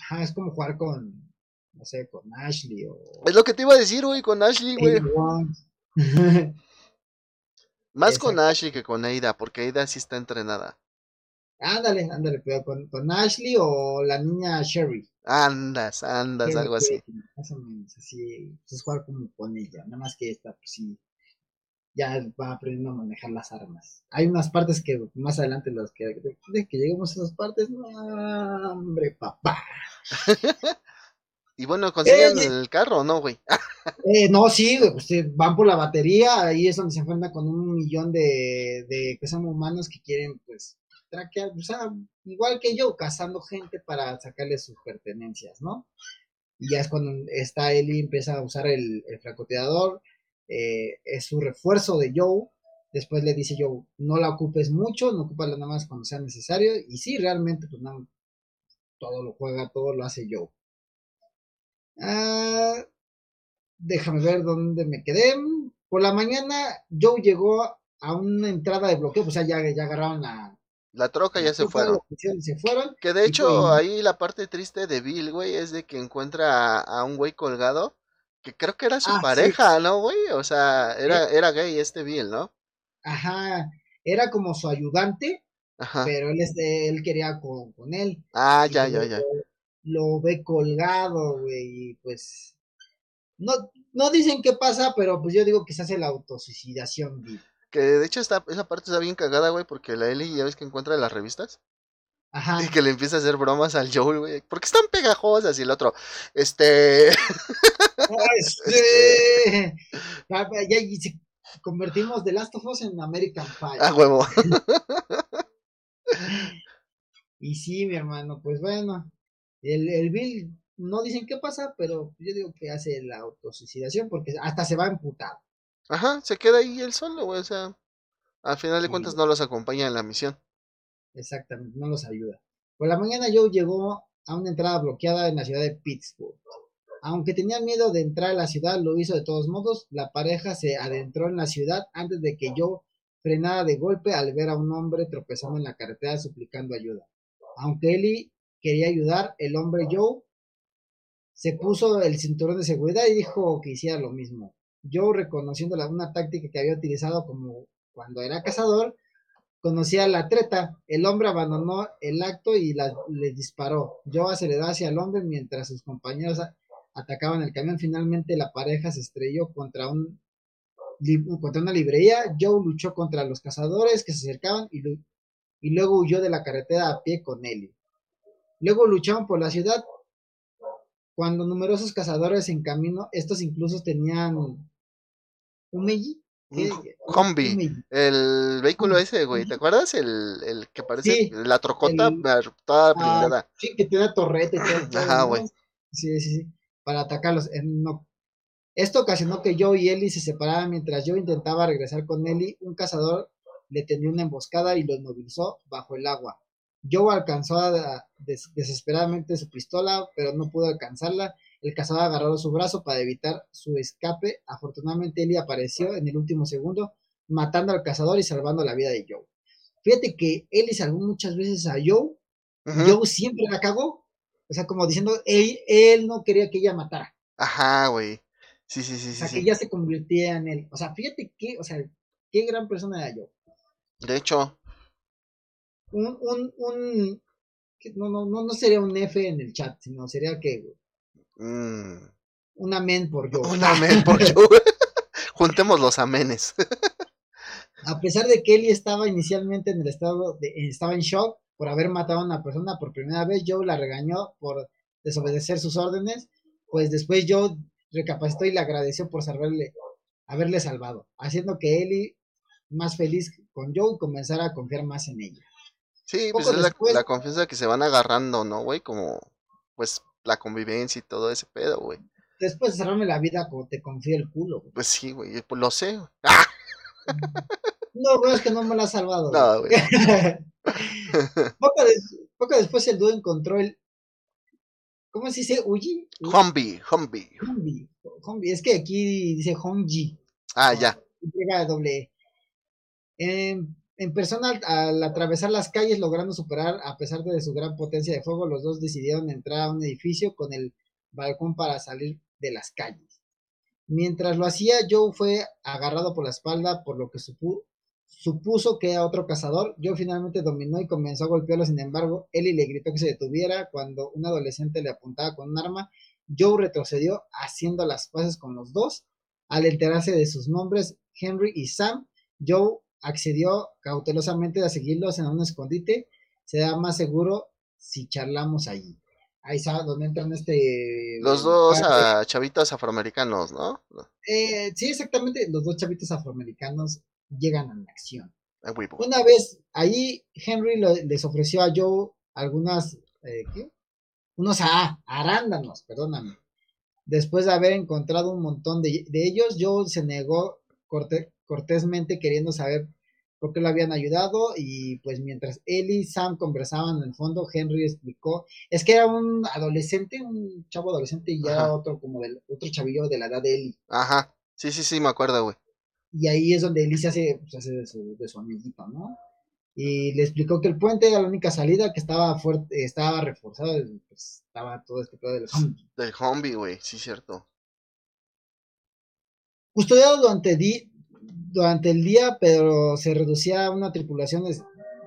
Ajá, es como jugar con, no sé, con Ashley o Es lo que te iba a decir, güey, con Ashley, güey. Más con. Ashley que con Aida, porque Aida sí está entrenada. ándale, ándale, pero con, con Ashley o la niña Sherry. Andas, andas, Sherry algo así. Más o menos, así, pues, es jugar como con ella, nada más que esta, pues sí, ya va aprendiendo a manejar las armas. Hay unas partes que más adelante las que, de, de que lleguemos a esas partes, no, hombre, papá. Y bueno, consiguen Eh, el carro, ¿no, güey? Eh, no, sí, pues, eh, van por la batería, ahí es donde se enfrentan con un millón de, de que son humanos que quieren, pues, traquear, o sea, igual que yo, cazando gente para sacarle sus pertenencias, ¿no? Y ya es cuando está Eli, empieza a usar el, el francotirador, eh, es su refuerzo de Joe, después le dice Joe, no la ocupes mucho, no ocúpala nada más cuando sea necesario, y sí, realmente, pues, nada, todo lo juega, todo lo hace Joe. Ah, déjame ver dónde me quedé. Por la mañana, Joe llegó a una entrada de bloqueo, pues ya, ya agarraron la. La troca ya se fueron. se fueron. Que de hecho, fue- ahí la parte triste de Bill, güey, es de que encuentra a, a un güey colgado, que creo que era su Ah, sí. pareja, ¿no, güey? O sea, era, era gay este Bill, ¿no? Ajá, era como su ayudante, Ajá. pero él, este, él quería con, con él. Ah, ya, ya, ya. Lo ve colgado, güey, y pues. No, no dicen qué pasa, pero pues yo digo que se hace la autosuicidación. Que de hecho esta, esa parte está bien cagada, güey, porque la Ellie ya ves que encuentra las revistas Ajá. y que le empieza a hacer bromas al Joel, güey. Porque están pegajosas y el otro, este... Ay, sí. Ya, ya, convertimos The Last of Us en American Pie. ah, huevo. Y sí, mi hermano, pues bueno, el, el Bill no dicen qué pasa, pero yo digo que hace la autosuicidación porque hasta se va emputado. Ajá, se queda ahí él solo, güey, o sea... Al final de cuentas no los acompaña en la misión. Exactamente, no los ayuda. Por la mañana Joe llegó a una entrada bloqueada en la ciudad de Pittsburgh. Aunque tenía miedo de entrar a la ciudad, lo hizo de todos modos. La pareja se adentró en la ciudad antes de que Joe frenara de golpe al ver a un hombre tropezando en la carretera suplicando ayuda. Aunque Ellie quería ayudar, el hombre Joe se puso el cinturón de seguridad y dijo que hiciera lo mismo. Joe, reconociendo la- una táctica que había utilizado como cuando era cazador, conocía la treta. El hombre abandonó el acto y le disparó. Joe aceleró hacia el hombre mientras sus compañeros atacaban el camión. Finalmente la pareja se estrelló contra un contra una librería. Joe luchó contra los cazadores que se acercaban y, y luego huyó de la carretera a pie con Ellie. Luego lucharon por la ciudad. Cuando numerosos cazadores en camino, estos incluso tenían un. Un Meiji. El vehículo ese, güey, ¿te acuerdas? El, el que parece Sí, la trocota el- toda Ah, blindada. sí, que tiene torreta y todo. Ajá, güey. Sí, sí, sí. Para atacarlos. Eh, no. Esto ocasionó que Joe y Ellie se separaran mientras Joe intentaba regresar con Ellie. Un cazador le tendió una emboscada y lo inmovilizó bajo el agua. Joe alcanzó a- des- desesperadamente su pistola, pero no pudo alcanzarla. El cazador agarró su brazo para evitar su escape. Afortunadamente, Ellie apareció en el último segundo, matando al cazador y salvando la vida de Joe. Fíjate que Ellie salvó muchas veces a Joe Ujú. Joe siempre la cagó. O sea, como diciendo, él, él no quería que ella matara. Ajá, güey. Sí, sí, sí, O sí, sea, que sí. ella se convirtiera en él. O sea, fíjate que, o sea, qué gran persona era Joe. De hecho, Un, un, un, no, no, no, no sería un F en el chat, sino sería que mm, un amén por Joe. un amén por Joe. Juntemos los amenes. a pesar de que Ellie estaba inicialmente en el estado de, estaba en shock por haber matado a una persona por primera vez, Joe la regañó por desobedecer sus órdenes, pues después Joe recapacitó y le agradeció por salvarle, haberle salvado, haciendo que Ellie más feliz con Joe comenzara a confiar más en ella. Sí, pues es la, confianza que se van agarrando, ¿no, güey? Como, pues, la convivencia y todo ese pedo, güey. Después de cerrarme la vida como te confía el culo, Pues sí, güey, pues lo sé, güey. No, güey, es que no me la ha salvado. No, güey. poco, después el dúo encontró el... ¿Cómo se dice? ¿Uji? Humby, Humby. Humby. Es que aquí dice Honji. Ah, ya. doble en, en persona, al atravesar las calles, logrando superar, a pesar de su gran potencia de fuego, los dos decidieron entrar a un edificio con el balcón para salir de las calles. Mientras lo hacía, Joe fue agarrado por la espalda, por lo que supuso que era otro cazador. Joe finalmente dominó y comenzó a golpearlo, sin embargo, Ellie le gritó que se detuviera cuando un adolescente le apuntaba con un arma. Joe retrocedió haciendo las paces con los dos. Al enterarse de sus nombres, Henry y Sam, Joe accedió cautelosamente a seguirlos en un escondite. Será más seguro si charlamos allí. Ahí sabe donde entran este. Los dos chavitos afroamericanos, ¿no? Eh, sí, exactamente. Los dos chavitos afroamericanos llegan a la acción. Una vez ahí, Henry les ofreció a Joe algunas. Eh, ¿Qué? Unos arándanos, perdóname. Después de haber encontrado un montón de, de ellos, Joe se negó corte, cortésmente queriendo saber por qué lo habían ayudado y pues mientras él y Sam conversaban en el fondo, Henry explicó, es que era un adolescente, un chavo adolescente y ya otro como del otro chavillo de la edad de Eli. Ajá, sí, sí, sí, me acuerdo, güey. Y ahí es donde Eli se hace, pues, hace de, su, de su amiguito, ¿no? Y le explicó que el puente era la única salida que estaba fuerte, estaba reforzado, pues estaba todo este pedo del zombie. Del zombie, güey, sí, cierto. Custodiado durante, di durante el día, pero se reducía a una tripulación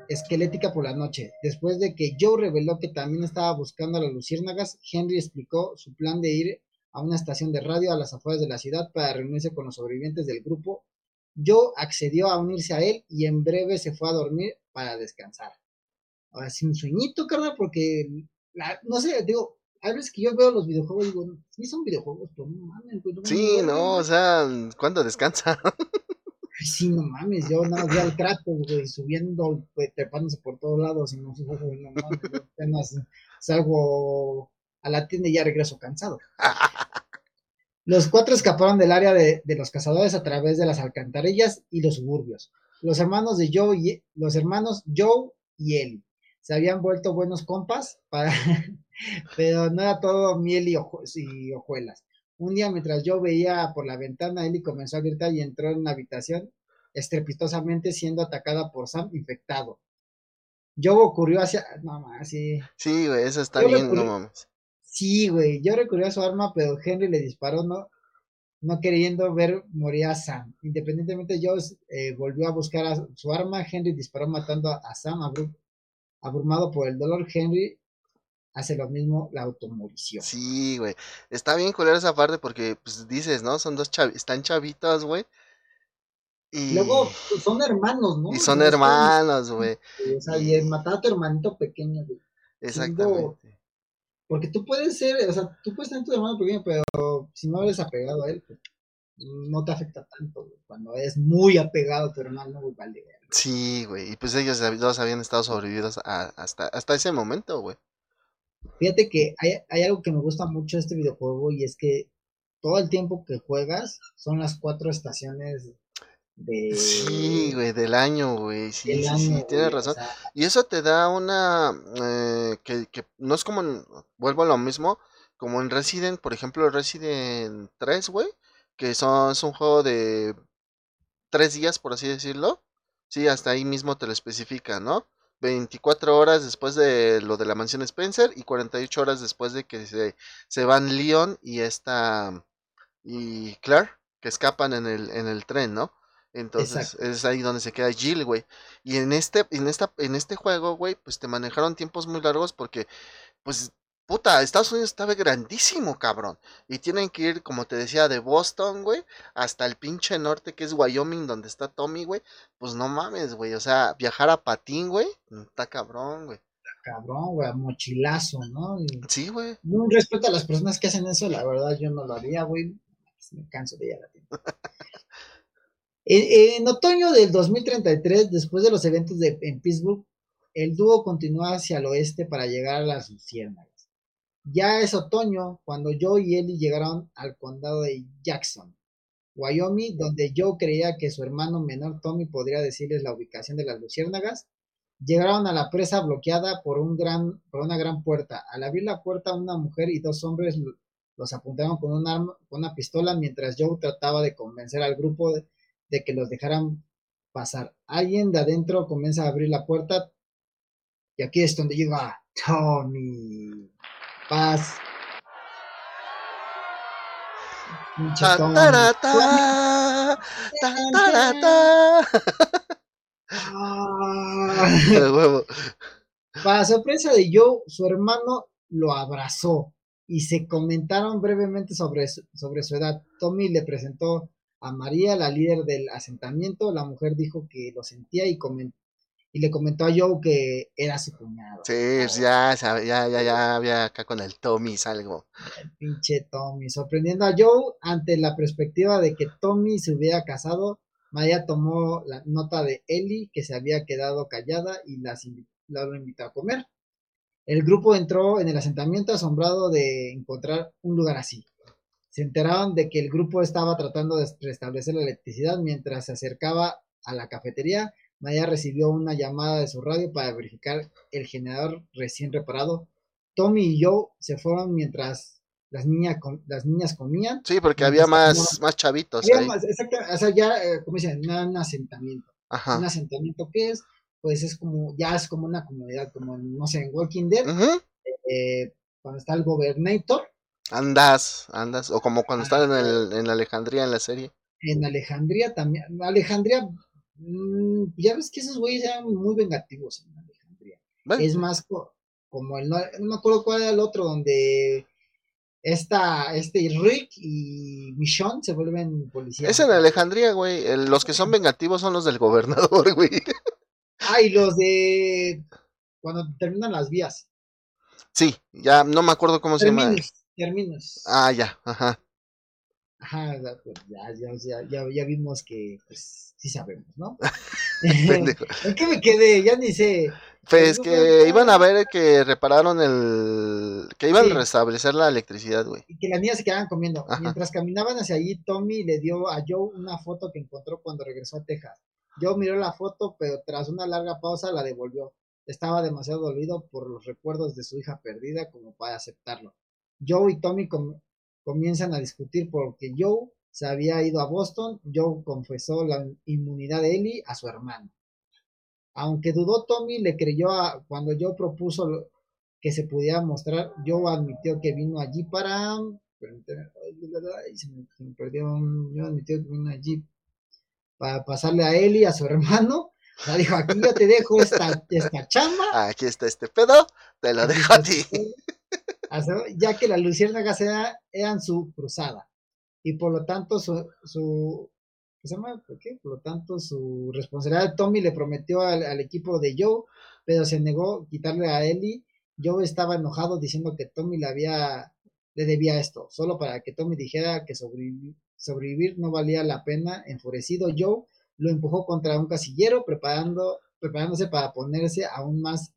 esquelética por la noche. Después de que Joe reveló que también estaba buscando a las luciérnagas, Henry explicó su plan de ir a una estación de radio a las afueras de la ciudad para reunirse con los sobrevivientes del grupo. Joe accedió a unirse a él y en breve se fue a dormir para descansar. Ahora sí, un sueñito, carnal, porque no sé, digo, a veces que yo veo los videojuegos y digo, sí son videojuegos, pero no mames. Pues, sí, no, o sea, ¿cuándo descansa? sí, no mames, yo nada más vi al Kratos, güey, subiendo, pues, trepándose por todos lados y no, no mames, apenas salgo a la tienda y ya regreso cansado. Los cuatro escaparon del área de, de, los cazadores a través de las alcantarillas y los suburbios. Los hermanos de Joe y los hermanos Joe y Ellie se habían vuelto buenos compas, para, pero no era todo miel y, y hojuelas. Un día, mientras yo veía por la ventana, Ellie comenzó a gritar y entró en una habitación estrepitosamente siendo atacada por Sam infectado. Yo ocurrió hacia. No mames, sí. Sí, güey, eso está bien, no mames. Sí, güey, yo recurrí a su arma, pero Henry le disparó, no, no queriendo ver morir a Sam. Independientemente, yo eh, volvió a buscar a su arma. Henry disparó matando a Sam, abrumado por el dolor. Henry hace lo mismo la automorición. Sí, güey. Está bien culera esa parte porque, pues, dices, ¿no? Son dos chavitos, están chavitas, güey. Y luego pues, son hermanos, ¿no? Y son hermanos, güey. O sea, y matar a tu hermanito pequeño, güey. Exactamente. Porque tú puedes ser, o sea, tú puedes tener tu hermano pequeño, pero si no eres apegado a él, pues no te afecta tanto, güey. Cuando eres muy apegado a tu hermano, güey, vale. Sí, güey. Y pues ellos dos habían estado sobrevividos hasta, hasta ese momento, güey. Fíjate que hay, hay algo que me gusta mucho de este videojuego y es que todo el tiempo que juegas son las cuatro estaciones de... Sí, güey, del año, güey. Sí, sí, sí, tienes razón. Y eso te da una... Eh, que, que no es como... vuelvo a lo mismo. Como en Resident, por ejemplo, Resident 3, güey. Que son, es un juego de tres días, por así decirlo. Sí, hasta ahí mismo te lo especifica, ¿no? 24 horas después de lo de la mansión Spencer y 48 horas después de que se, se van Leon y esta y Claire que escapan en el, en el tren, ¿no? Entonces es ahí donde se queda Jill, güey. Y en este, en esta, en este juego, güey, pues te manejaron tiempos muy largos porque, pues, puta, Estados Unidos estaba grandísimo, cabrón. Y tienen que ir, como te decía, de Boston, güey, hasta el pinche norte que es Wyoming, donde está Tommy, güey. Pues no mames, güey. O sea, viajar a patín, güey, está cabrón, güey. Está cabrón, güey, mochilazo, ¿no? sí, güey. Un respeto a las personas que hacen eso, la verdad, yo no lo haría, güey. Me canso de ella la tienda. en, otoño del 2033, después de los eventos de, en Pittsburgh, el dúo continúa hacia el oeste para llegar a las Luciérnagas. Ya es otoño cuando Joe y Ellie llegaron al condado de Jackson, Wyoming, donde Joe creía que su hermano menor Tommy podría decirles la ubicación de las luciérnagas. Llegaron a la presa bloqueada por, una gran puerta. Al abrir la puerta, una mujer y dos hombres los apuntaron con una pistola, mientras Joe trataba de convencer al grupo de, de que los dejaran pasar. Alguien de adentro comienza a abrir la puerta y aquí es donde llega Tommy paz. Para sorpresa de Joe, su hermano lo abrazó y se comentaron brevemente sobre su, sobre su edad. Tommy le presentó a María, la líder del asentamiento. La mujer dijo que lo sentía y comentó y le comentó a Joe que era su cuñado. Sí, ya, ya, ya, ya había acá con el Tommy algo. El pinche Tommy, sorprendiendo a Joe ante la perspectiva de que Tommy se hubiera casado. María tomó la nota de Ellie, que se había quedado callada, y las la invitó a comer. El grupo entró en el asentamiento asombrado de encontrar un lugar así. Se enteraron de que el grupo estaba tratando de restablecer la electricidad mientras se acercaba a la cafetería Maya recibió una llamada de su radio para verificar el generador recién reparado. Tommy y Joe se fueron mientras las niñas, las niñas comían. Sí, porque había más, más chavitos. ahí. exacto, o sea, ya, eh, como dicen, un asentamiento. Ajá. Un asentamiento que es, pues es como, ya es como una comunidad, como, no sé, en Walking Dead, eh, cuando está el Gobernator. Andas, andas, o como cuando están en, el, en Alejandría en la serie. En Alejandría también, Alejandría Mm, ya ves que esos güeyes eran muy vengativos en Alejandría. Es más como el, no, me acuerdo cuál era el otro, donde esta, este Rick y Michonne se vuelven policías. Es en Alejandría, güey. los que son vengativos son los del gobernador, güey. Ah, y los de cuando terminan las vías. Sí, ya no me acuerdo cómo se llama. Terminos. Ah, ya, ajá. Ajá, pues ya, ya, ya, ya, vimos que, pues, sí sabemos, ¿no? ¿En qué me quedé? Ya ni sé. Pues que iban a ver que repararon el... que iban a restablecer la electricidad, güey. Y que las niñas se quedaban comiendo. Mientras caminaban hacia allí, Tommy le dio a Joe una foto que encontró cuando regresó a Texas. Joe miró la foto, pero tras una larga pausa la devolvió. Estaba demasiado dolido por los recuerdos de su hija perdida como para aceptarlo. Joe y Tommy comienzan a discutir porque Joe se había ido a Boston, Joe confesó la inmunidad de Ellie a su hermano. Aunque dudó Tommy, le creyó a cuando Joe propuso que se pudiera mostrar, Joe admitió que vino allí para... Se me, perdió, Joe admitió que vino allí para pasarle a Ellie, a su hermano. O dijo, aquí yo te dejo esta, esta chamba. Aquí está este pedo, te lo dejo a ti ya que las luciérnagas eran su cruzada y por lo tanto su, su ¿qué se llama? ¿Por lo tanto su responsabilidad Tommy le prometió al, equipo de Joe, pero se negó quitarle a Ellie. Joe estaba enojado diciendo que Tommy le había le debía esto, solo para que Tommy dijera que sobrevivir, sobrevivir no valía la pena. Enfurecido Joe lo empujó contra un casillero preparando, preparándose para ponerse aún más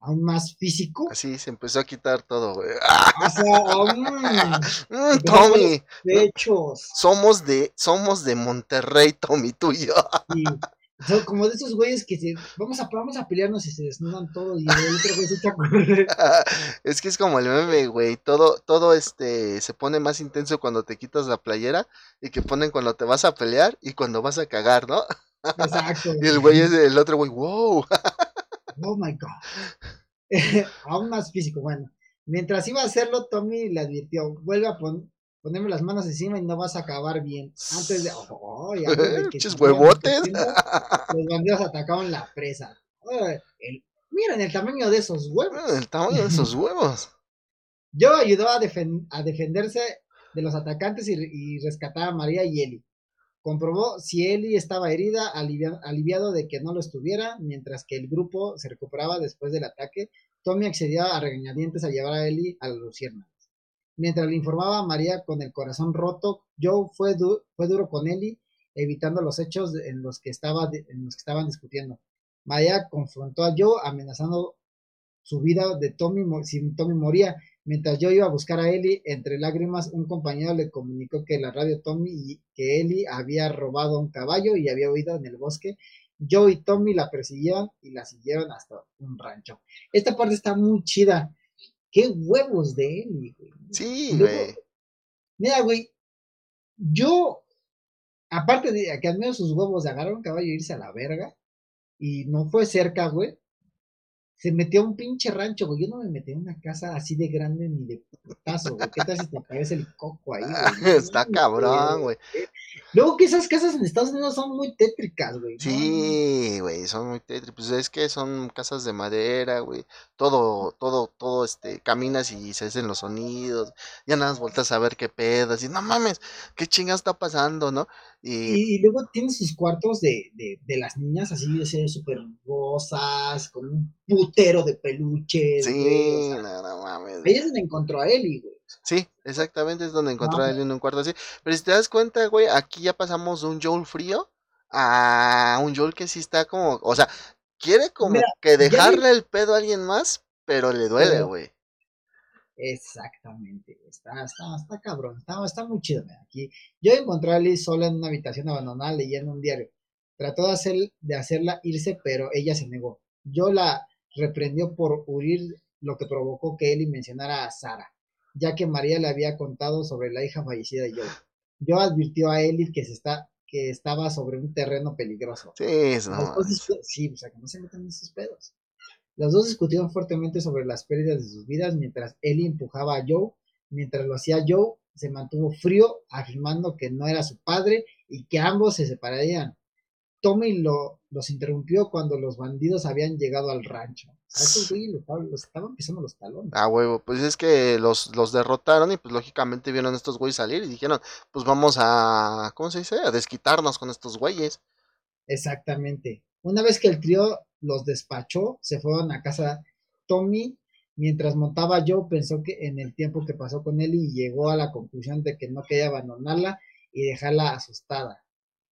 aún más físico. Así se empezó a quitar todo, güey. O sea, mm, Tommy. Pechos. Somos de, somos de Monterrey, Tommy, tú y yo. como de esos güeyes que se, vamos a, vamos a pelearnos y se desnudan todos y el otro güey se echa a correr. es que es como el meme, güey. Todo, todo este se pone más intenso cuando te quitas la playera y que ponen cuando te vas a pelear y cuando vas a cagar, ¿no? Exacto. y el güey es el otro güey, wow. Oh my God. Aún más físico, bueno. Mientras iba a hacerlo, Tommy le advirtió, vuelve a ponerme las manos encima y no vas a acabar bien. Antes de... Oh, huevotes! Los bandidos atacaron la presa. miren el tamaño de esos huevos. el tamaño de esos huevos. Joe ayudó a, defenderse de los atacantes y, rescatar a María y Eli. Comprobó si Eli estaba herida, aliviado de que no lo estuviera, mientras que el grupo se recuperaba después del ataque. Tommy accedió a regañadientes a llevar a Eli a la lucierna. Mientras le informaba a María con el corazón roto, Joe fue, fue duro con Eli, evitando los hechos en los, que estaba, en los que estaban discutiendo. María confrontó a Joe amenazando su vida de Tommy si Tommy moría. Mientras yo iba a buscar a Eli, entre lágrimas, un compañero le comunicó que la radio Tommy y que Eli había robado un caballo y había huido en el bosque. Joe y Tommy la persiguieron y la siguieron hasta un rancho. Esta parte está muy chida qué huevos de él, güey. Sí, güey. Mira, güey, yo, aparte de que admiro sus huevos de agarrar un caballo e irse a la verga, y no fue cerca, güey, se metió a un pinche rancho, güey. Yo no me metí en una casa así de grande ni de putazo, güey. ¿Qué tal si te aparece el coco ahí, güey? Está cabrón, güey. Luego que esas casas en Estados Unidos son muy tétricas, güey. Sí, güey, son muy tétricas. Pues es que son casas de madera, güey. Todo, todo, todo, este, caminas y se hacen los sonidos. Ya nada más vueltas a ver qué pedas. Y no mames, qué chinga está pasando, ¿no? Y, luego tiene sus cuartos de, de, de las niñas así, de súper rosas, con un putero de peluches. Sí, no, no mames. Ahí es donde encontró a Eli, güey. Sí, exactamente es donde encontró a Eli en un cuarto así. Pero si te das cuenta, güey, aquí ya pasamos de un Joel frío a un Joel que sí está como, o sea, quiere como que dejarle el pedo a alguien más, pero le duele, güey. Exactamente, está, está, está cabrón, está, está muy chido. Aquí yo encontré a Liz sola en una habitación abandonada leyendo un diario. Trató de, hacer, de hacerla irse, pero ella se negó. Yo la reprendió por huir, lo que provocó que Eli mencionara a Sara, ya que María le había contado sobre la hija fallecida de Joe. Yo advirtió a Eli que, se está, que estaba sobre un terreno peligroso. Sí, eso. sí, o sea, que no se metan en esos pedos. Los dos discutieron fuertemente sobre las pérdidas de sus vidas mientras Ellie empujaba a Joe. Mientras lo hacía Joe, se mantuvo frío, afirmando que no era su padre y que ambos se separarían. Tommy lo, los interrumpió cuando los bandidos habían llegado al rancho. los, estaban pisando los talones. Ah, huevo, pues es que los, los derrotaron y pues lógicamente vieron a estos güeyes salir y dijeron, pues vamos a, ¿cómo se dice? A desquitarnos con estos güeyes. Exactamente. Una vez que el trío los despachó, se fueron a casa Tommy. Mientras montaba Joe, pensó que en el tiempo que pasó con él y llegó a la conclusión de que no quería abandonarla y dejarla asustada.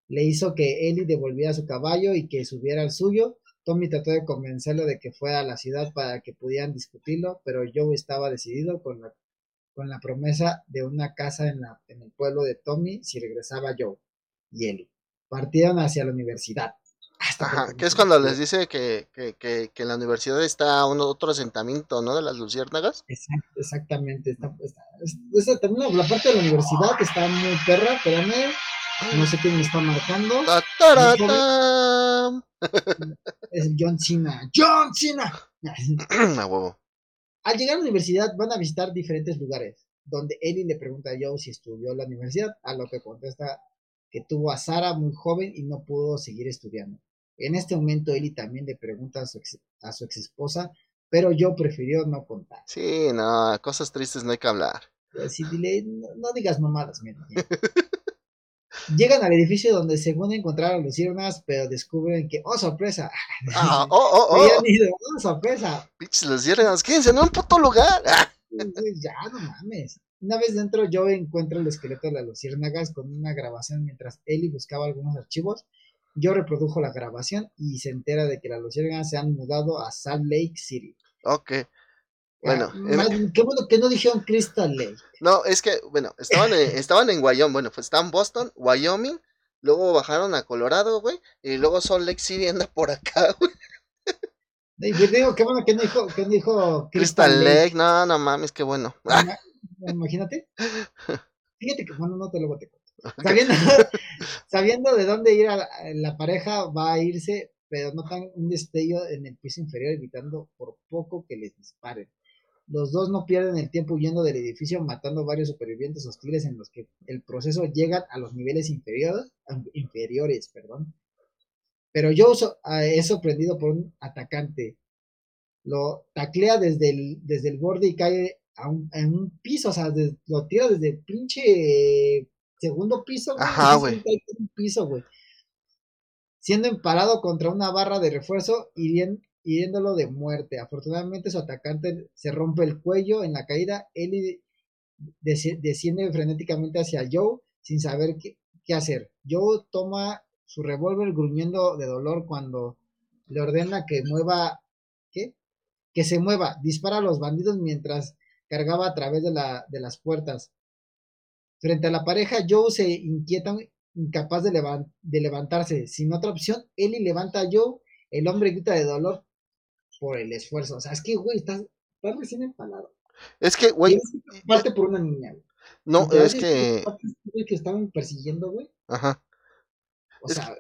Le hizo que Ellie devolviera su caballo y que subiera al suyo. Tommy trató de convencerlo de que fuera a la ciudad para que pudieran discutirlo, pero Joe estaba decidido con la, con la promesa de una casa en, la, en el pueblo de Tommy si regresaba Joe y Ellie. Partieron hacia la universidad. Ajá, que es cuando les dice que, que, que, que en la universidad está un otro asentamiento, ¿no? De las luciérnagas. exactamente. Está, está, también la parte de la universidad está muy perra, espérame. No sé quién me está marcando. es John Cena. ¡John Cena! a huevo. Al llegar a la universidad van a visitar diferentes lugares, donde Ellie le pregunta a Joe si estudió en la universidad, a lo que contesta que tuvo a Sara muy joven y no pudo seguir estudiando. En este momento Eli también le pregunta a su ex, a su ex esposa, pero yo prefirió no contar. Sí, no, cosas tristes no hay que hablar. Pues dile, no, digas mamadas, mira. Llegan al edificio donde según encontraron luciernas, pero descubren que, oh, sorpresa. Ah, oh, oh, oh. oh, sorpresa. Pinches luciérnagas, quédense en un puto lugar. ya, no mames. Una vez dentro, yo encuentro el esqueleto de las luciérnagas con una grabación mientras Eli buscaba algunos archivos yo reprodujo la grabación y se entera de que las luciérnagas se han mudado a Salt Lake City. Ok. Bueno, qué bueno que no dijeron Crystal Lake. No, es que, bueno, estaban en, estaban en Wyoming, bueno, pues estaban en Boston, Wyoming, luego bajaron a Colorado, güey, y luego Salt Lake City anda por acá, güey. digo, qué bueno que no dijo, que dijo Crystal, Lake. No, no mames, qué bueno. Imagínate. Fíjate que, bueno, no te lo te Sabiendo, sabiendo de dónde ir a la, pareja, va a irse, pero notan un destello en el piso inferior, evitando por poco que les disparen. Los dos no pierden el tiempo huyendo del edificio, matando varios supervivientes hostiles en los que el proceso llega a los niveles inferiores, inferiores perdón. Pero yo es sorprendido por un atacante. Lo taclea desde el, desde el borde y cae a un, en un piso, o sea, lo tira desde el pinche segundo piso, güey. Ajá, güey. Un piso, güey. Siendo emparado contra una barra de refuerzo, hiriéndolo de muerte. Afortunadamente su atacante se rompe el cuello en la caída. Ellie desciende frenéticamente hacia Joe sin saber qué, qué hacer. Joe toma su revólver gruñendo de dolor cuando le ordena que mueva, ¿qué? Que se mueva, dispara a los bandidos mientras cargaba a través de, la, de las puertas. Frente a la pareja, Joe se inquieta, incapaz de, de levantarse. Sin otra opción, Ellie levanta a Joe, el hombre grita de dolor por el esfuerzo. O sea, es que, güey, estás, recién empalado. Es que, güey. Parte por una niña, No, es que. que estaban persiguiendo, güey. Ajá. O sea.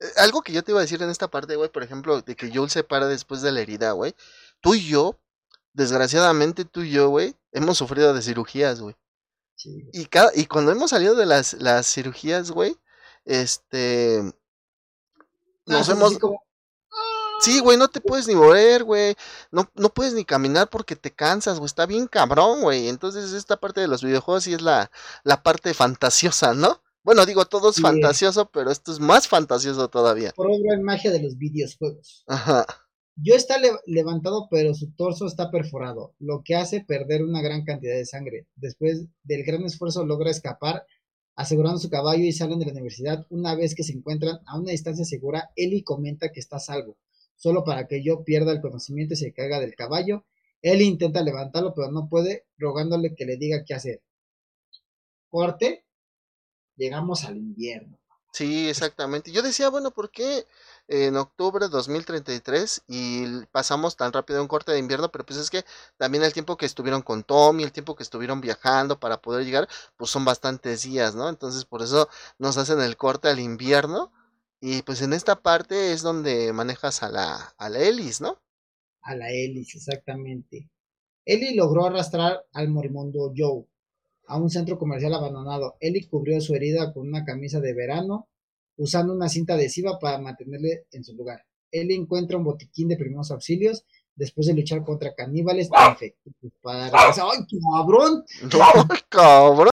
Eh, algo que yo te iba a decir en esta parte, güey, por ejemplo, de que Joel se para después de la herida, güey. Tú y yo, desgraciadamente tú y yo, güey, hemos sufrido de cirugías, güey. Y, cada, y cuando hemos salido de las, las cirugías, güey, este... Nos ah, hemos... Sí, güey, no te puedes ni mover, güey. No, no puedes ni caminar porque te cansas, güey. Está bien cabrón, güey. Entonces esta parte de los videojuegos sí es la, la parte fantasiosa, ¿no? Bueno, digo, todo es fantasioso, pero esto es más fantasioso todavía. Por obra magia de los videojuegos. Ajá. Yo está levantado, pero su torso está perforado, lo que hace perder una gran cantidad de sangre. Después del gran esfuerzo logra escapar, asegurando su caballo y salen de la universidad. Una vez que se encuentran a una distancia segura, Eli comenta que está salvo, solo para que yo pierda el conocimiento y se caiga del caballo. Eli intenta levantarlo, pero no puede, rogándole que le diga qué hacer. Corte, llegamos al invierno. Sí, exactamente. Yo decía, bueno, ¿por qué en octubre de 2033 y pasamos tan rápido un corte de invierno? Pero pues es que también el tiempo que estuvieron con Tommy, el tiempo que estuvieron viajando para poder llegar, pues son bastantes días, ¿no? Entonces por eso nos hacen el corte al invierno. Y pues en esta parte es donde manejas a la, a la ¿no? A la Ellis, exactamente. Ellie logró arrastrar al morimundo Joe, a un centro comercial abandonado. Ellie cubrió su herida con una camisa de verano, usando una cinta adhesiva para mantenerle en su lugar. Ellie encuentra un botiquín de primeros auxilios después de luchar contra caníbales infectados para ¡Ay, cabrón! ¡Ay, cabrón!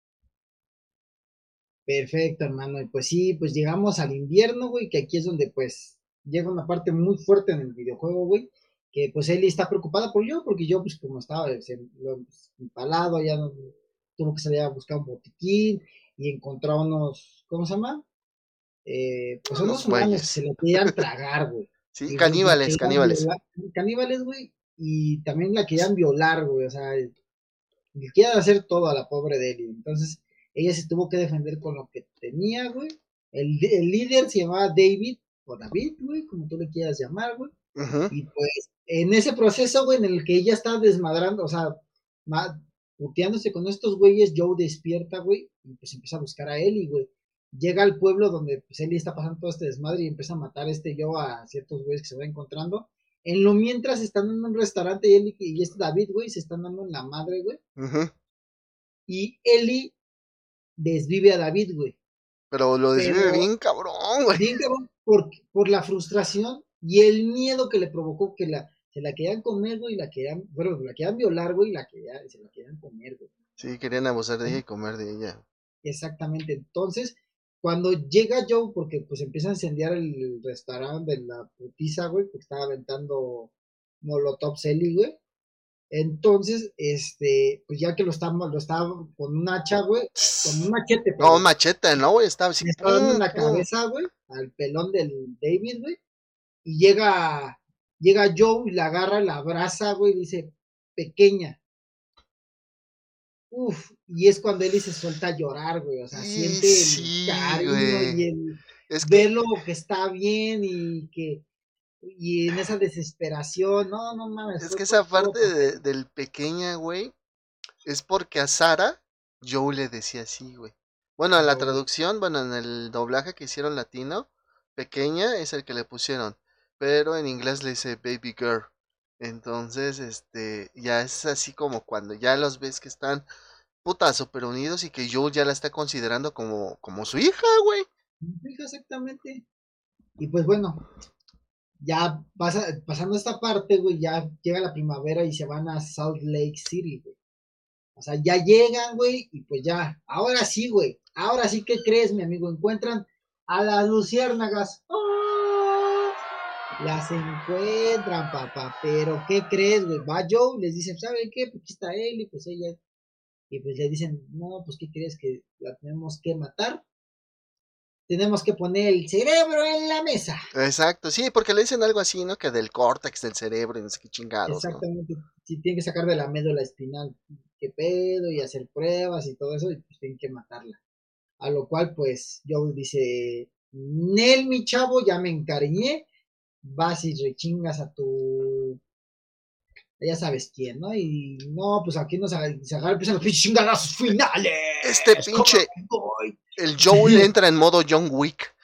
Perfecto, hermano. Y pues sí, pues llegamos al invierno, güey, que aquí es donde pues llega una parte muy fuerte en el videojuego, güey. Que pues Ellie está preocupada por yo, porque yo, pues como estaba empalado, ya no, tuvo que salir a buscar un botiquín y encontrar unos, ¿cómo se llama? Eh, pues unos humanos que se lo querían tragar, güey. Sí, caníbales, caníbales. caníbales, güey, y también la querían violar, güey, o sea, le querían hacer todo a la pobre de Ellie. Entonces, ella se tuvo que defender con lo que tenía, güey. El, el líder se llamaba David, o David, güey, como tú le quieras llamar, güey. Y pues, en ese proceso, güey, en el que ella estaba desmadrando, o sea, puteándose con estos güeyes, Joe despierta, güey, y pues empieza a buscar a Ellie, güey. Llega al pueblo donde pues Ellie está pasando todo este desmadre y empieza a matar este Joe a ciertos güeyes que se va encontrando. En lo mientras están en un restaurante y Ellie y este David, güey, se están dando en la madre, güey. Y Ellie desvive a David, güey. Pero lo desvive bien cabrón, güey. Bien cabrón por, por la frustración y el miedo que le provocó que la se la querían comer, güey, la querían, bueno, la querían violar, güey, y la querían, se la querían comer, güey. Sí, querían abusar de ella y comer de ella. Exactamente, entonces, cuando llega Joe, porque pues empieza a incendiar el restaurante de la putiza, güey, porque estaba aventando Molotov Selly, güey. Entonces, este, pues ya que lo estaba, lo estaba con un hacha, güey, con un machete. No, un machete, no, güey, estaba así. Estaba dando en la cabeza, güey, al pelón del David, güey. Y llega Llega Joe y la agarra, la abraza, güey, y dice, pequeña. Uf, y es cuando él se suelta a llorar, güey. O sea, siente el cariño y el es verlo que está bien y que y en esa desesperación, no, no mames. Es que esa parte del pequeña, güey, es porque a Sara Joe le decía así, güey. Bueno, en la traducción, bueno, en el doblaje que hicieron latino, pequeña es el que le pusieron pero en inglés le dice baby girl. Entonces, este, ya es así como cuando ya los ves que están putas super unidos y que Joel ya la está considerando como, como su hija, güey. Su hija, exactamente. Y pues bueno, ya pasa, pasando esta parte, güey, ya llega la primavera y se van a Salt Lake City, güey. O sea, ya llegan, güey, y pues ya, ahora sí, güey, ahora sí, ¿qué crees, mi amigo? Encuentran a las luciérnagas. ¡Oh! Las encuentran, papá, pero ¿qué crees, güey? Va Joe, les dicen, ¿saben qué? Pues aquí está él, y pues ella, y pues le dicen, no, pues ¿qué crees que la tenemos que matar? tenemos que poner el cerebro en la mesa. Exacto, sí, porque le dicen algo así, ¿no? Que del córtex del cerebro y no sé qué chingados. Exactamente, si tienen que sacar de la médula espinal qué pedo y hacer pruebas y todo eso, y pues tienen que matarla. A lo cual, pues, Joe dice, Nel, mi chavo, ya me encariñé, vas y rechingas a tu... Ya sabes quién, ¿no? Y no, pues aquí nos se agarra, empiezan los pinches chingadazos finales. Este pinche... El Joe entra en modo John Wick.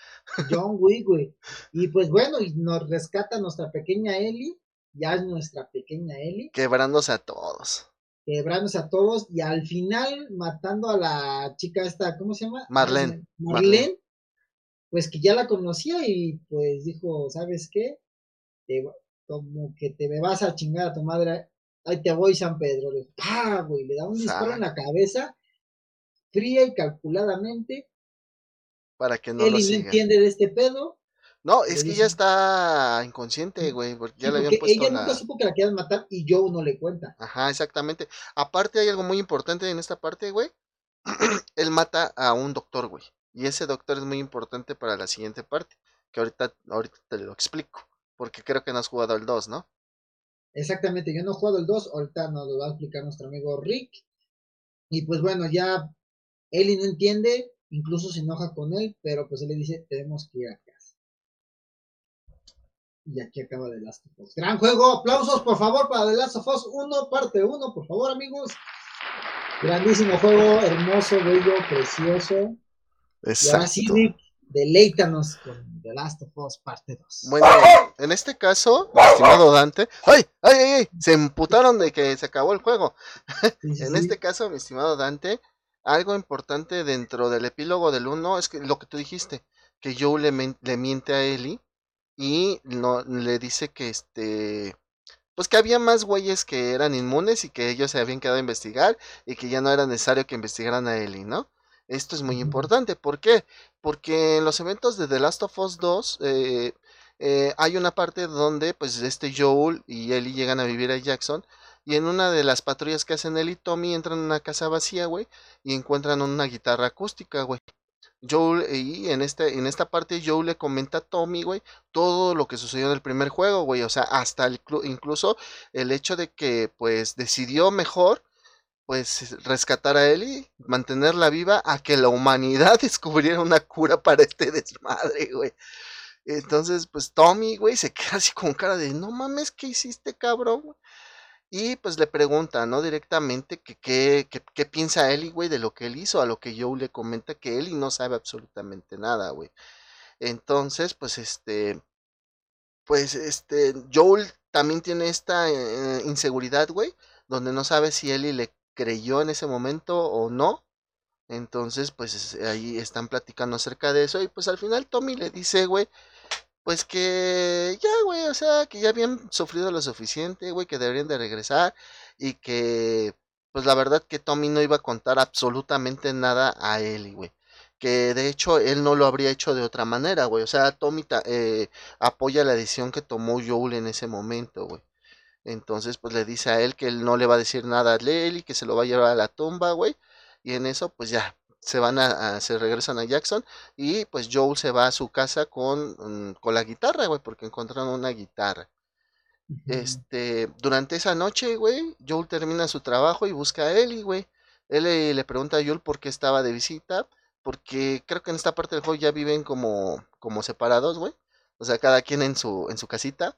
John Wick, güey. Y pues bueno, y nos rescata nuestra pequeña Ellie. Ya es nuestra pequeña Ellie. Quebrándose a todos. Quebrándose a todos. Y al final matando a la chica esta, ¿cómo se llama? Marlene. Marlene. Pues que ya la conocía y pues dijo, ¿sabes qué? como que te me vas a chingar a tu madre. Ahí te voy, San Pedro. Le, ¡pah, güey! Le da un disparo en la cabeza fría y calculadamente. Para que no lo siga. entiende de este pedo. No, es que ya está inconsciente, güey, porque ya le habían puesto ella nunca supo que la querían matar y Joe no le cuenta. Ajá, exactamente. Aparte hay algo muy importante en esta parte, güey. Él mata a un doctor, güey. Y ese doctor es muy importante para la siguiente parte, que ahorita, ahorita te lo explico, porque creo que no has jugado el 2, ¿no? Exactamente, yo no he jugado el 2, ahorita nos lo va a explicar nuestro amigo Rick. Y pues bueno, ya Eli no entiende, incluso se enoja con él, pero pues él le dice, tenemos que ir a casa. Y aquí acaba The Last of Us. Gran juego, aplausos por favor para The Last of Us 1, parte 1, por favor amigos. Grandísimo juego, hermoso, bello, precioso. Exacto. Y ahora deleítanos con The Last of Us parte 2. Bueno, en este caso, estimado Dante, ¡ay, ay, ay! Se emputaron de que se acabó el juego. en este caso, mi estimado Dante, algo importante dentro del epílogo del 1 es que lo que tú dijiste, que Joe le, le miente a Ellie y no, le dice que este pues que había más güeyes que eran inmunes y que ellos se habían quedado a investigar y que ya no era necesario que investigaran a Ellie, ¿no? Esto es muy importante. ¿Por qué? Porque en los eventos de The Last of Us 2 eh, eh, hay una parte donde pues este Joel y Ellie llegan a vivir a Jackson y en una de las patrullas que hacen él y Tommy entran en una casa vacía, güey, y encuentran una guitarra acústica, güey. Joel, y en, este, en esta parte Joel le comenta a Tommy, güey, todo lo que sucedió en el primer juego, güey. O sea, hasta incluso el hecho de que, pues, decidió mejor, pues, rescatar a Ellie, mantenerla viva, a que la humanidad descubriera una cura para este desmadre, güey. Entonces, pues, Tommy, güey, se queda así con cara de, no mames, ¿qué hiciste, cabrón? Y pues le pregunta, ¿no? Directamente que qué piensa Eli, güey, de lo que él hizo, a lo que Joe le comenta que Eli no sabe absolutamente nada, güey. Entonces, pues este, pues este, Joel también tiene esta eh, inseguridad, güey, donde no sabe si Eli le creyó en ese momento o no. Entonces, pues ahí están platicando acerca de eso y pues al final Tommy le dice, güey, pues que ya, güey, o sea, que ya habían sufrido lo suficiente, güey, que deberían de regresar y que, pues la verdad que Tommy no iba a contar absolutamente nada a él, güey. Que de hecho él no lo habría hecho de otra manera, güey. O sea, Tommy eh, apoya la decisión que tomó Joel en ese momento, güey. Entonces, pues le dice a él que él no le va a decir nada a Lely, que se lo va a llevar a la tumba, güey. Y en eso, pues ya, se van a, se regresan a Jackson y pues Joel se va a su casa con, mm, con la guitarra, güey, porque encontraron una guitarra. Este, durante esa noche, güey, Joel termina su trabajo y busca a Ellie, güey. Él le, pregunta a Joel por qué estaba de visita, porque creo que en esta parte del juego ya viven como, como separados, güey. O sea, cada quien en su, en su casita.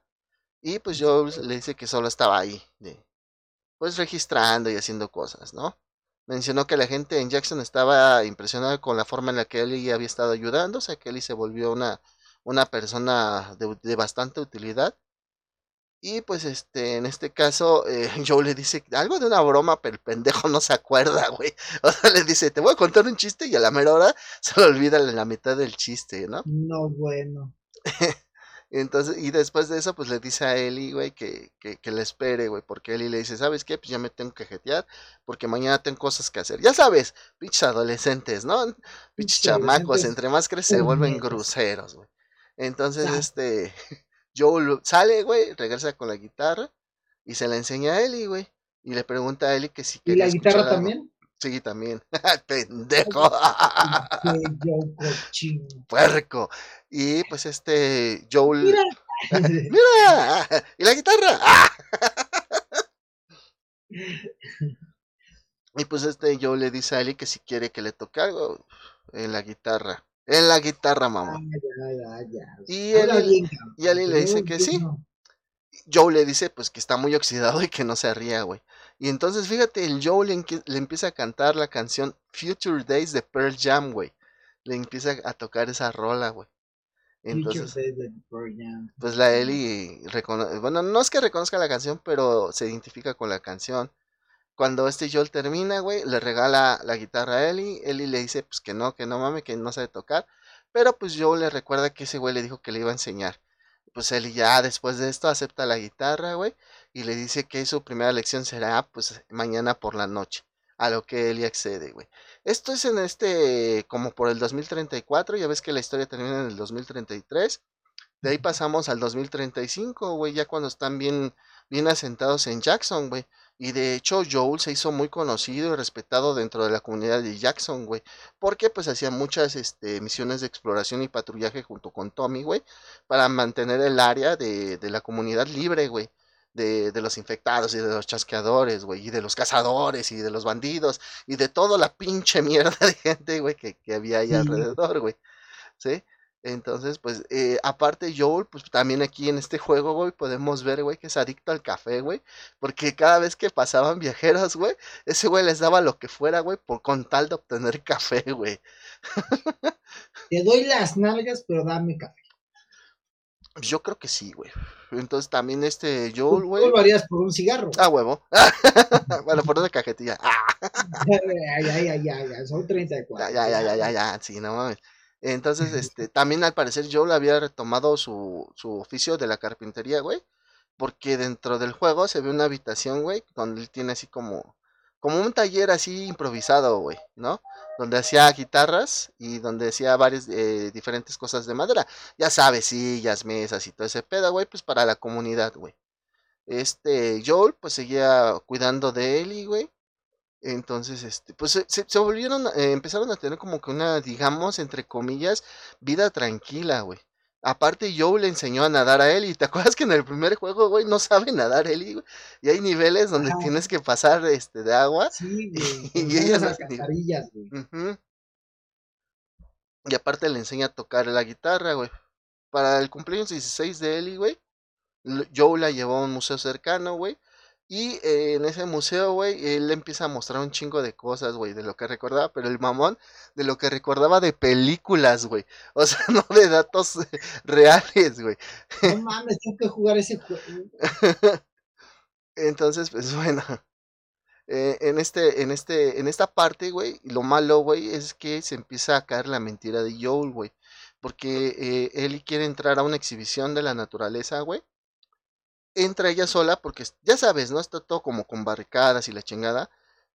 Y pues Joel le dice que solo estaba ahí, pues registrando y haciendo cosas, ¿no? Mencionó que la gente en Jackson estaba impresionada con la forma en la que Ellie había estado ayudando, o sea que Ellie se volvió una, una persona de, bastante utilidad. Y pues este, en este caso, eh, Joe le dice algo de una broma, pero el pendejo no se acuerda, güey. O sea, le dice, te voy a contar un chiste y a la mera hora se le olvida la mitad del chiste, ¿no? No, bueno. Entonces, y después de eso, pues le dice a Eli, güey, que, que, que le espere, güey, porque Eli le dice, ¿sabes qué? Pues ya me tengo que jetear, porque mañana tengo cosas que hacer. Ya sabes, pinches adolescentes, ¿no? Pinches chamacos, entre más crecen se vuelven groseros, güey. Entonces, este, Joel sale, güey, regresa con la guitarra y se la enseña a Eli, güey. Y le pregunta a Eli que si ¿Y la guitarra también? Sí, también. Pendejo. Puerco. Y pues este Joel. Mira. Mira. Y la guitarra. y pues este Joel le dice a Eli que si quiere que le toque algo en la guitarra. En la guitarra, mamá. Y Eli, y le dice que sí. Joe le dice pues que está muy oxidado y que no se ría, güey. Y entonces fíjate, el Joe le, empieza a cantar la canción Future Days de Pearl Jam, güey. Le empieza a tocar esa rola, güey. Entonces, pues la Ellie, bueno, no es que reconozca la canción, pero se identifica con la canción. Cuando este Joel termina, güey, le regala la guitarra a Ellie. Ellie le dice, pues que no, que no mames, que no sabe tocar. Pero pues Joel le recuerda que ese güey le dijo que le iba a enseñar pues él ya después de esto acepta la guitarra, güey, y le dice que su primera lección será pues mañana por la noche, a lo que él accede, güey. Esto es en este, como por el 2034, ya ves que la historia termina en el 2033, de ahí pasamos al 2035, güey, ya cuando están bien, bien asentados en Jackson, güey. Y de hecho, Joel se hizo muy conocido y respetado dentro de la comunidad de Jackson, güey. Porque pues hacía muchas este, misiones de exploración y patrullaje junto con Tommy, güey. Para mantener el área de, de la comunidad libre, güey. De, de, los infectados y de los chasqueadores, güey. Y de los cazadores y de los bandidos. Y de toda la pinche mierda de gente, güey, que, que había ahí alrededor, güey. ¿Sí? Entonces, pues, eh, aparte Joel, pues también aquí en este juego, güey, podemos ver, güey, que es adicto al café, güey. Porque cada vez que pasaban viajeros, güey, ese güey les daba lo que fuera, güey, por con tal de obtener café, güey. Te doy las nalgas, pero dame café. Yo creo que sí, güey. Entonces también este Joel, güey. ¿Tú lo harías por un cigarro? Ah, huevo. bueno, por una cajetilla. ya, ya, ya, ya, ya, son 34. Ya, ya, ya, ya, ya, sí, no mames. Entonces, este, también al parecer Joel había retomado su, su oficio de la carpintería, güey. Porque dentro del juego se ve una habitación, güey, donde él tiene así como, como un taller así improvisado, güey, ¿no? Donde hacía guitarras y donde hacía varias eh, diferentes cosas de madera. Ya sabes, sillas, mesas y todo ese pedo, güey, pues para la comunidad, güey. Este, Joel, pues seguía cuidando de él y, güey. Entonces, este, pues se, se volvieron, eh, empezaron a tener como que una, digamos, entre comillas, vida tranquila, güey. Aparte, Joe le enseñó a nadar a él, y te acuerdas que en el primer juego, güey, no sabe nadar Eli, güey. Y hay niveles donde tienes que pasar este de agua. Sí, güey. Y, ellas las güey. Y aparte le enseña a tocar la guitarra, güey. Para el cumpleaños 16 de Eli, güey, Joe la llevó a un museo cercano, güey. Y eh, en ese museo, güey, él empieza a mostrar un chingo de cosas, güey, de lo que recordaba, pero el mamón de lo que recordaba de películas, güey. O sea, no de datos reales, güey. No mames, tengo que jugar ese juego. Entonces, pues bueno. Eh, en este, en este, en esta parte, güey, lo malo, güey, es que se empieza a caer la mentira de Joel, güey. Porque eh, él quiere entrar a una exhibición de la naturaleza, güey entra ella sola porque ya sabes, ¿no? Está todo como con barricadas y la chingada.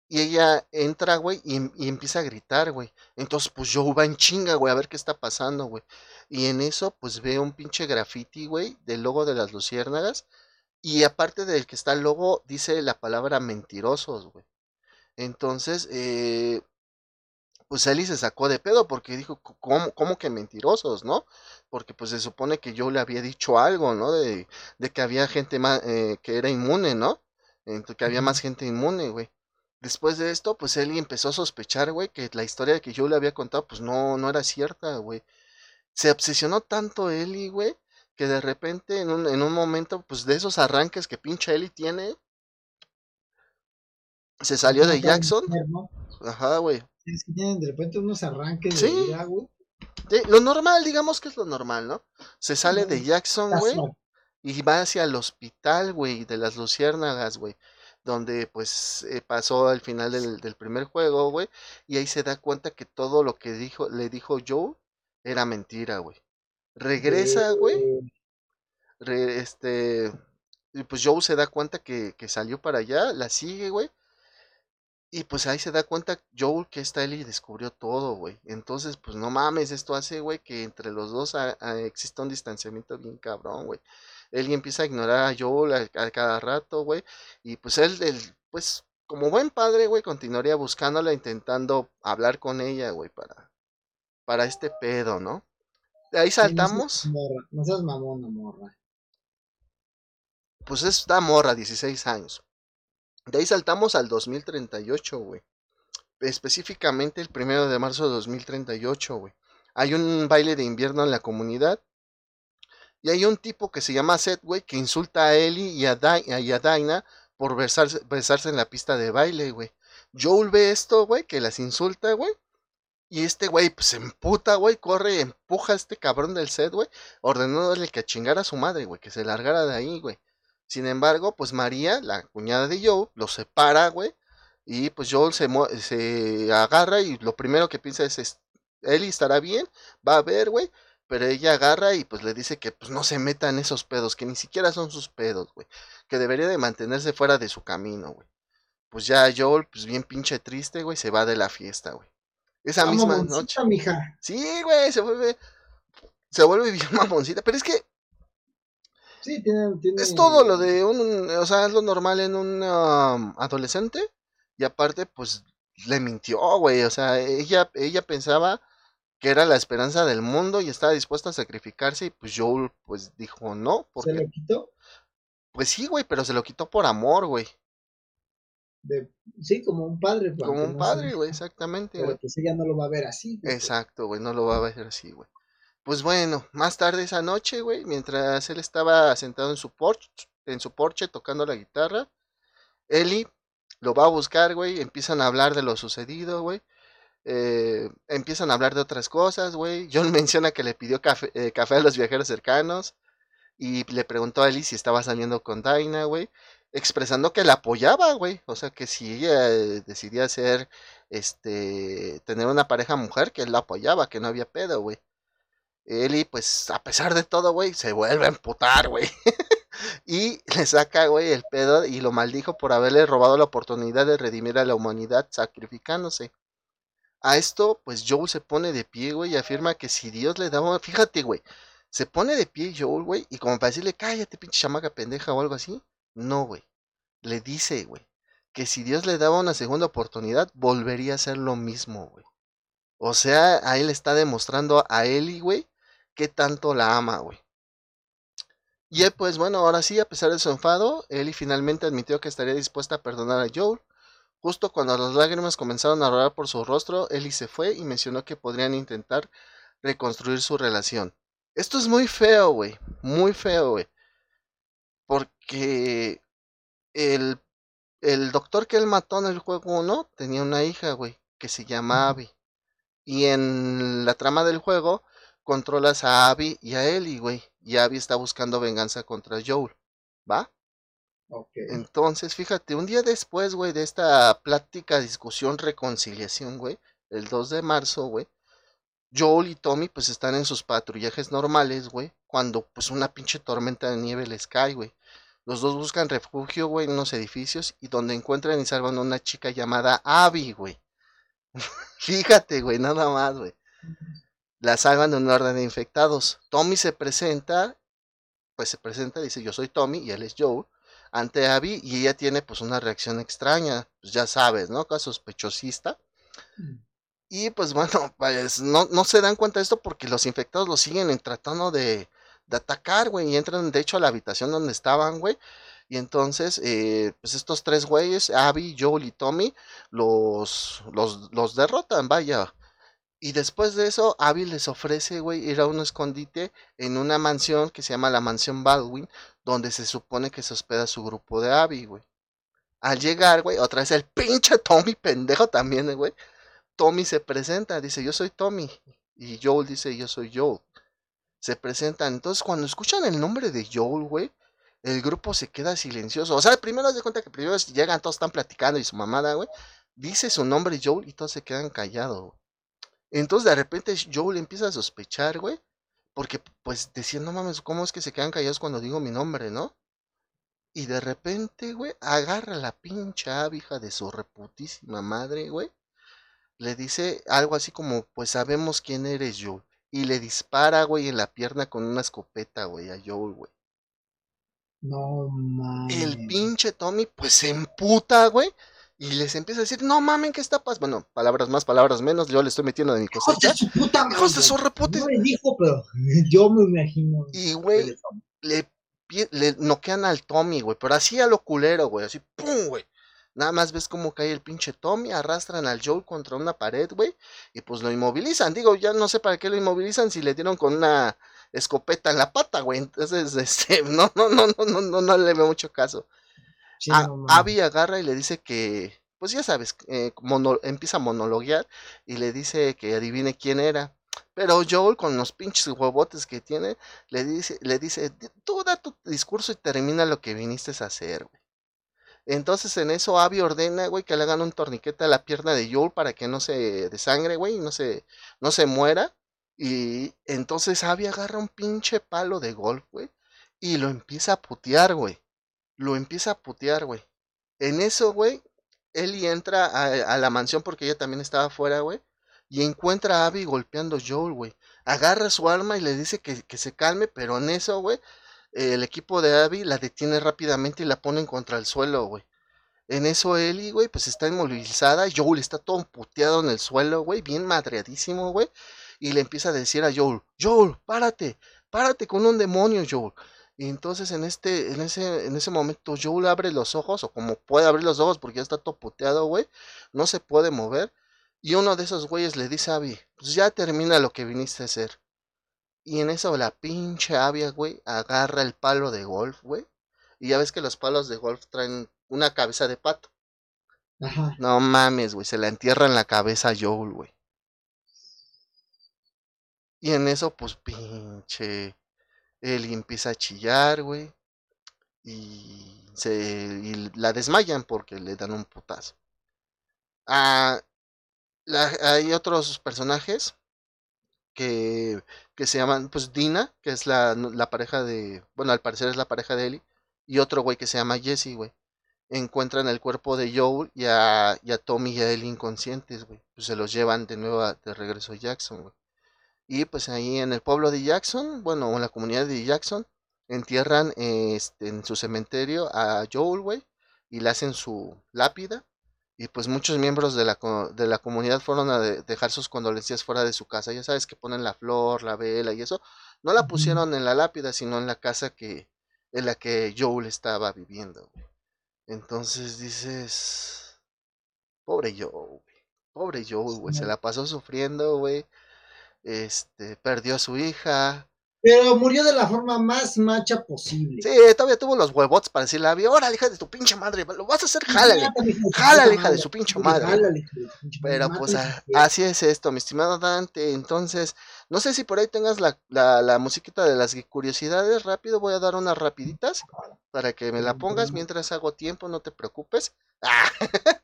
Y ella entra, güey, y, em, y, empieza a gritar, güey. Entonces, pues yo va en chinga, güey, a ver qué está pasando, güey. Y en eso, pues ve un pinche graffiti, güey, del logo de las luciérnagas. Y aparte del que está el logo, dice la palabra mentirosos, güey. Entonces, eh, pues Eli se sacó de pedo porque dijo, ¿cómo, cómo que mentirosos, no? Porque pues se supone que yo le había dicho algo, ¿no? De, de que había gente más, eh, que era inmune, ¿no? que había más gente inmune, güey. Después de esto, pues Eli empezó a sospechar, güey, que la historia que yo le había contado, pues no, no era cierta, güey. Se obsesionó tanto Eli, güey, que de repente en un, en un momento, pues de esos arranques que pinche Eli tiene, se salió de Jackson. Ajá, güey. Es que tienen de repente unos arranques de vida, güey. lo normal, digamos que es lo normal, ¿no? Se sale de Jackson, güey, y va hacia el hospital, güey, de las luciérnagas, güey, donde pues eh, pasó al final del, primer juego, güey, y ahí se da cuenta que todo lo que dijo, le dijo Joe era mentira, güey. Regresa, güey, este, y pues Joe se da cuenta que, que salió para allá, la sigue, güey. Y pues ahí se da cuenta Joel que esta Ellie descubrió todo, güey. Entonces, pues no mames, esto hace, güey, que entre los dos exista un distanciamiento bien cabrón, güey. Ellie empieza a ignorar a Joel a, cada rato, güey. Y pues él, pues como buen padre, güey, continuaría buscándola, intentando hablar con ella, güey, para, para este pedo, ¿no? De ahí saltamos. no, seas mamona, morra. Pues es esta morra, 16 años. De ahí saltamos al 2038, güey. Específicamente el primero de marzo de 2038, güey. Hay un baile de invierno en la comunidad. Y hay un tipo que se llama Seth, güey, que insulta a Ellie y a, Dinah por besarse, en la pista de baile, güey. Joel ve esto, güey, que las insulta, güey. Y este güey, pues se emputa, güey, corre empuja a este cabrón del set, güey, ordenándole que chingara a su madre, güey, que se largara de ahí, güey. Sin embargo, pues María, la cuñada de Joe, lo separa, güey. Y pues Joel se, se agarra y lo primero que piensa es, es Eli estará bien, va a ver, güey. Pero ella agarra y pues le dice que pues no se meta en esos pedos, que ni siquiera son sus pedos, güey. Que debería de mantenerse fuera de su camino, güey. Pues ya Joel, pues bien pinche triste, güey, se va de la fiesta, güey. Esa misma noche. Mija. Sí, güey, se vuelve. Se vuelve bien mamoncita. Pero es que Sí, tiene, Es todo lo de un, o sea, es lo normal en un adolescente. Y aparte, pues, le mintió, güey. O sea, ella, ella pensaba que era la esperanza del mundo y estaba dispuesta a sacrificarse. Y pues Joel, pues, dijo no. Porque... ¿Se lo quitó? Pues sí, güey, pero se lo quitó por amor, güey. Sí, como un padre. Como un padre, güey, exactamente. Pero pues ella no lo va a ver así. Exacto, güey, no lo va a ver así, güey. Pues bueno, más tarde esa noche, güey, mientras él estaba sentado en su porche, en su porche tocando la guitarra, Eli lo va a buscar, güey, empiezan a hablar de lo sucedido, güey. Eh, empiezan a hablar de otras cosas, güey. John menciona que le pidió café, eh, café a los viajeros cercanos y le preguntó a Eli si estaba saliendo con Dinah, güey, expresando que la apoyaba, güey. O sea, que si ella decidía ser, este, tener una pareja mujer, que él la apoyaba, que no había pedo, güey. Eli, pues, a pesar de todo, güey, se vuelve a emputar, güey. y le saca, güey, el pedo y lo maldijo por haberle robado la oportunidad de redimir a la humanidad sacrificándose. A esto, pues Joel se pone de pie, güey, y afirma que si Dios le daba, fíjate, güey, se pone de pie Joel, güey, y como para decirle, cállate, pinche chamaca pendeja o algo así, no, güey. Le dice, güey, que si Dios le daba una segunda oportunidad, volvería a hacer lo mismo, güey. O sea, ahí le está demostrando a Eli, güey, que tanto la ama, güey. Y pues bueno, ahora sí, a pesar de su enfado, Ellie finalmente admitió que estaría dispuesta a perdonar a Joel. Justo cuando las lágrimas comenzaron a rodar por su rostro, Ellie se fue y mencionó que podrían intentar reconstruir su relación. Esto es muy feo, güey. Muy feo, güey. Porque el, el doctor que él mató en el juego 1 tenía una hija, güey, que se llama Abby. Y en la trama del juego, controlas a Abby y a Ellie, güey. Y Abby está buscando venganza contra Joel. ¿Va? Okay. Entonces, fíjate, un día después, güey, de esta plática, discusión, reconciliación, güey, el 2 de marzo, güey, Joel y Tommy, pues están en sus patrullajes normales, güey, cuando, pues, una pinche tormenta de nieve les cae, güey. Los dos buscan refugio, güey, en unos edificios y donde encuentran y salvan a una chica llamada Abby, güey. Fíjate, güey, nada más, güey la salvan en un orden de infectados. Tommy se presenta, pues se presenta, dice yo soy Tommy y él es Joe, ante Abby y ella tiene pues una reacción extraña, pues ya sabes, ¿no? Acá sospechosista. Mm. Y pues bueno, pues no, no se dan cuenta de esto porque los infectados lo siguen tratando de, de atacar, güey, y entran de hecho a la habitación donde estaban, güey. Y entonces, eh, pues estos tres güeyes, Abby, Joel y Tommy, los, los, los derrotan, vaya. Y después de eso, Abby les ofrece, güey, ir a un escondite en una mansión que se llama la Mansión Baldwin, donde se supone que se hospeda su grupo de Abby, güey. Al llegar, güey, otra vez el pinche Tommy, pendejo también, güey. Tommy se presenta, dice, yo soy Tommy. Y Joel dice, yo soy Joel. Se presentan. Entonces, cuando escuchan el nombre de Joel, güey, el grupo se queda silencioso. O sea, primero se cuenta que primero llegan, todos están platicando y su mamada, güey. Dice su nombre Joel y todos se quedan callados, güey. Entonces de repente Joel empieza a sospechar, güey. Porque pues decían, no mames, ¿cómo es que se quedan callados cuando digo mi nombre, no? Y de repente, güey, agarra la pinche hija de su reputísima madre, güey. Le dice algo así como, pues sabemos quién eres yo. Y le dispara, güey, en la pierna con una escopeta, güey, a Joel, güey. No mames. El pinche Tommy, pues se emputa, güey. Y les empieza a decir, no mamen, ¿qué está pasando? Bueno, palabras más, palabras menos, yo le estoy metiendo de mi cosecha. Hijos de su puta madre. De su. No me dijo, pero yo me imagino. Y, güey, le, le noquean al Tommy, güey, pero así a lo culero, güey, así, pum, güey. Nada más ves cómo cae el pinche Tommy, arrastran al Joel contra una pared, güey, y pues lo inmovilizan. Digo, ya no sé para qué lo inmovilizan si le dieron con una escopeta en la pata, güey. Entonces, este, no, no, no, no, no, no, no le veo mucho caso. Sí, A- no mames. Abby agarra y le dice que, pues ya sabes, eh, mono- empieza a monologuear y le dice que adivine quién era. Pero Joel, con los pinches huevotes que tiene, le dice, le dice, tú da tu discurso y termina lo que viniste a hacer, güey. Entonces en eso Abby ordena, güey, que le hagan un torniquete a la pierna de Joel para que no se desangre, güey, y no se, no se muera. Y entonces Abby agarra un pinche palo de golf, güey, y lo empieza a putear, güey. Lo empieza a putear, güey. En eso, güey, Ellie entra a, a la mansión porque ella también estaba afuera, güey. Y encuentra a Abby golpeando a Joel, güey. Agarra su arma y le dice que, que se calme, pero en eso, güey, el equipo de Abby la detiene rápidamente y la ponen contra el suelo, güey. En eso Ellie, güey, pues está inmovilizada. Joel está todo puteado en el suelo, güey, bien madreadísimo, güey. Y le empieza a decir a Joel, Joel, párate, párate con un demonio, Joel. Y entonces en este, en ese, en ese momento Joel abre los ojos, o como puede abrir los ojos porque ya está todo puteado, güey. No se puede mover. Y uno de esos güeyes le dice a Abby, pues ya termina lo que viniste a hacer. Y en eso la pinche Abby, güey, agarra el palo de golf, güey. Y ya ves que los palos de golf traen una cabeza de pato. Ajá. No mames, güey, se la entierra en la cabeza a Joel, güey. Y en eso, pues, pinche. Él empieza a chillar, güey. Y, se, y la desmayan porque le dan un putazo. Ah, hay otros personajes que, que se llaman, pues, Dina, que es la, la pareja de. Bueno, al parecer es la pareja de Ellie. Y otro güey que se llama Jesse, güey. Encuentran el cuerpo de Joel y a, y a Tommy y a Ellie inconscientes, güey. Pues se los llevan de nuevo de regreso a Jackson, güey. Y pues ahí en el pueblo de Jackson, bueno, en la comunidad de Jackson, entierran este, en su cementerio a Joel, güey, y le hacen su lápida. Y pues muchos miembros de la, de la comunidad fueron a de- dejar sus condolencias fuera de su casa. Ya sabes que ponen la flor, la vela y eso. No la pusieron en la lápida, sino en la casa que, en la que Joel estaba viviendo. güey. Entonces dices, pobre Joel, güey. Pobre Joel, güey. Se la pasó sufriendo, güey. Este, perdió a su hija. Pero murió de la forma más macha posible. Sí, todavía tuvo los huevots para decirle a Abby, órale, hija de tu pinche madre, lo vas a hacer, jálale. Mátale, hija de su Jálale, hija de su pinche madre. Pero pues a- sí. así es esto, mi estimado Dante. Entonces, no sé si por ahí tengas la, la, la musiquita de las curiosidades. Rápido, voy a dar unas rapiditas para que me la pongas mientras hago tiempo, no te preocupes. Ah,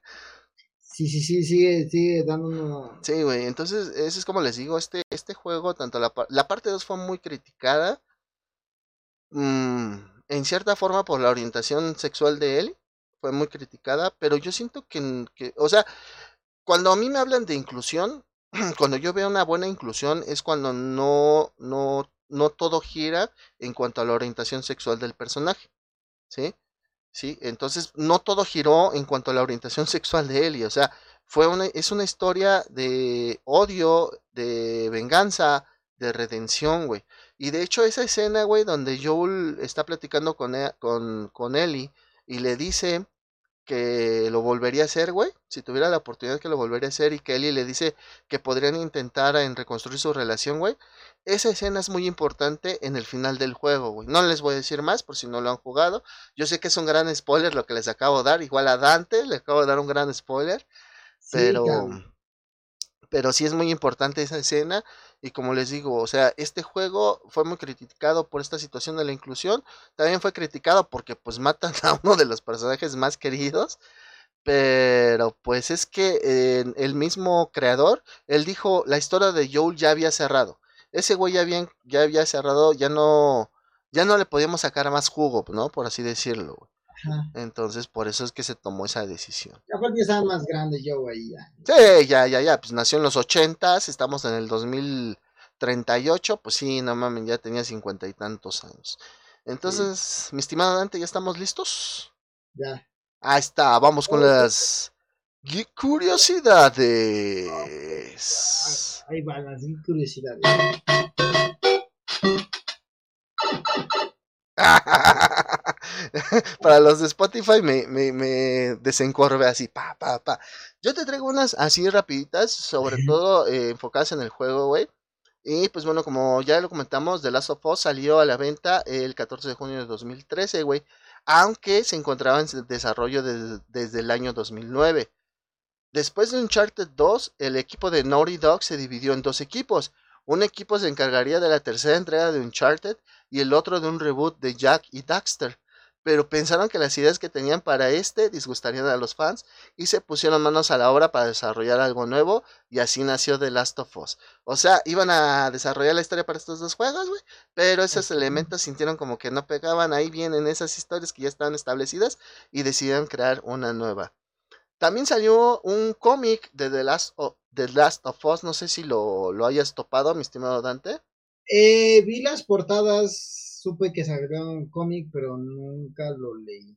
Sí, sí, sí, sigue, sigue dando una... sí, güey. Entonces, eso es como les digo, este, este juego, tanto la, la parte 2 fue muy criticada. mm, en cierta forma por la orientación sexual de él. Fue muy criticada, pero yo siento que, que, o sea, cuando a mí me hablan de inclusión, cuando yo veo una buena inclusión es cuando no, no, no todo gira en cuanto a la orientación sexual del personaje, ¿sí? Sí, entonces no todo giró en cuanto a la orientación sexual de Ellie, o sea, fue una, es una historia de odio, de venganza, de redención, güey. Y de hecho esa escena, güey, donde Joel está platicando con, e- con, con Ellie y le dice que lo volvería a hacer, güey, si tuviera la oportunidad que lo volvería a hacer y que Ellie le dice que podrían intentar en reconstruir su relación, güey. Esa escena es muy importante en el final del juego, güey. No les voy a decir más por si no lo han jugado. Yo sé que es un gran spoiler lo que les acabo de dar, igual a Dante le acabo de dar un gran spoiler, Sí, pero. Pero sí es muy importante esa escena y como les digo, o sea, este juego fue muy criticado por esta situación de la inclusión, también fue criticado porque pues matan a uno de los personajes más queridos, pero pues es que eh, el mismo creador, él dijo, la historia de Joel ya había cerrado. ese güey ya, bien, ya había cerrado, ya no, ya no le podíamos sacar más jugo, ¿no? Por así decirlo, güey. Entonces, por eso es que se tomó esa decisión. Aparte estaba más grande yo ahí ya. Sí, ya, ya, ya. Pues nació en los ochentas, estamos en el 2038, pues sí, no mames, ya tenía cincuenta y tantos años. Entonces, mi estimado Dante, ¿ya estamos listos? Ya. Ahí está, vamos con las curiosidades. Ahí van las curiosidades. Para los de Spotify me, me, me desencorve así, pa, pa, pa. Yo te traigo unas así rapiditas, sobre todo eh, enfocadas en el juego, güey. Y pues bueno, como ya lo comentamos, The Last of Us salió a la venta el 14 de junio de 2013, güey. Aunque se encontraba en desarrollo desde el año 2009. Después de Uncharted 2, el equipo de Naughty Dog se dividió en dos equipos. Un equipo se encargaría de la tercera entrega de Uncharted y el otro de un reboot de Jack y Daxter. Pero pensaron que las ideas que tenían para este disgustarían a los fans y se pusieron manos a la obra para desarrollar algo nuevo y así nació The Last of Us. O sea, iban a desarrollar la historia para estos dos juegos, güey, pero esos elementos sintieron como que no pegaban ahí bien en esas historias que ya estaban establecidas y decidieron crear una nueva. También salió un cómic de The Last, of, The Last of Us, no sé si lo, lo hayas topado, mi estimado Dante. Eh, vi las portadas, supe que salió un cómic, pero nunca lo leí.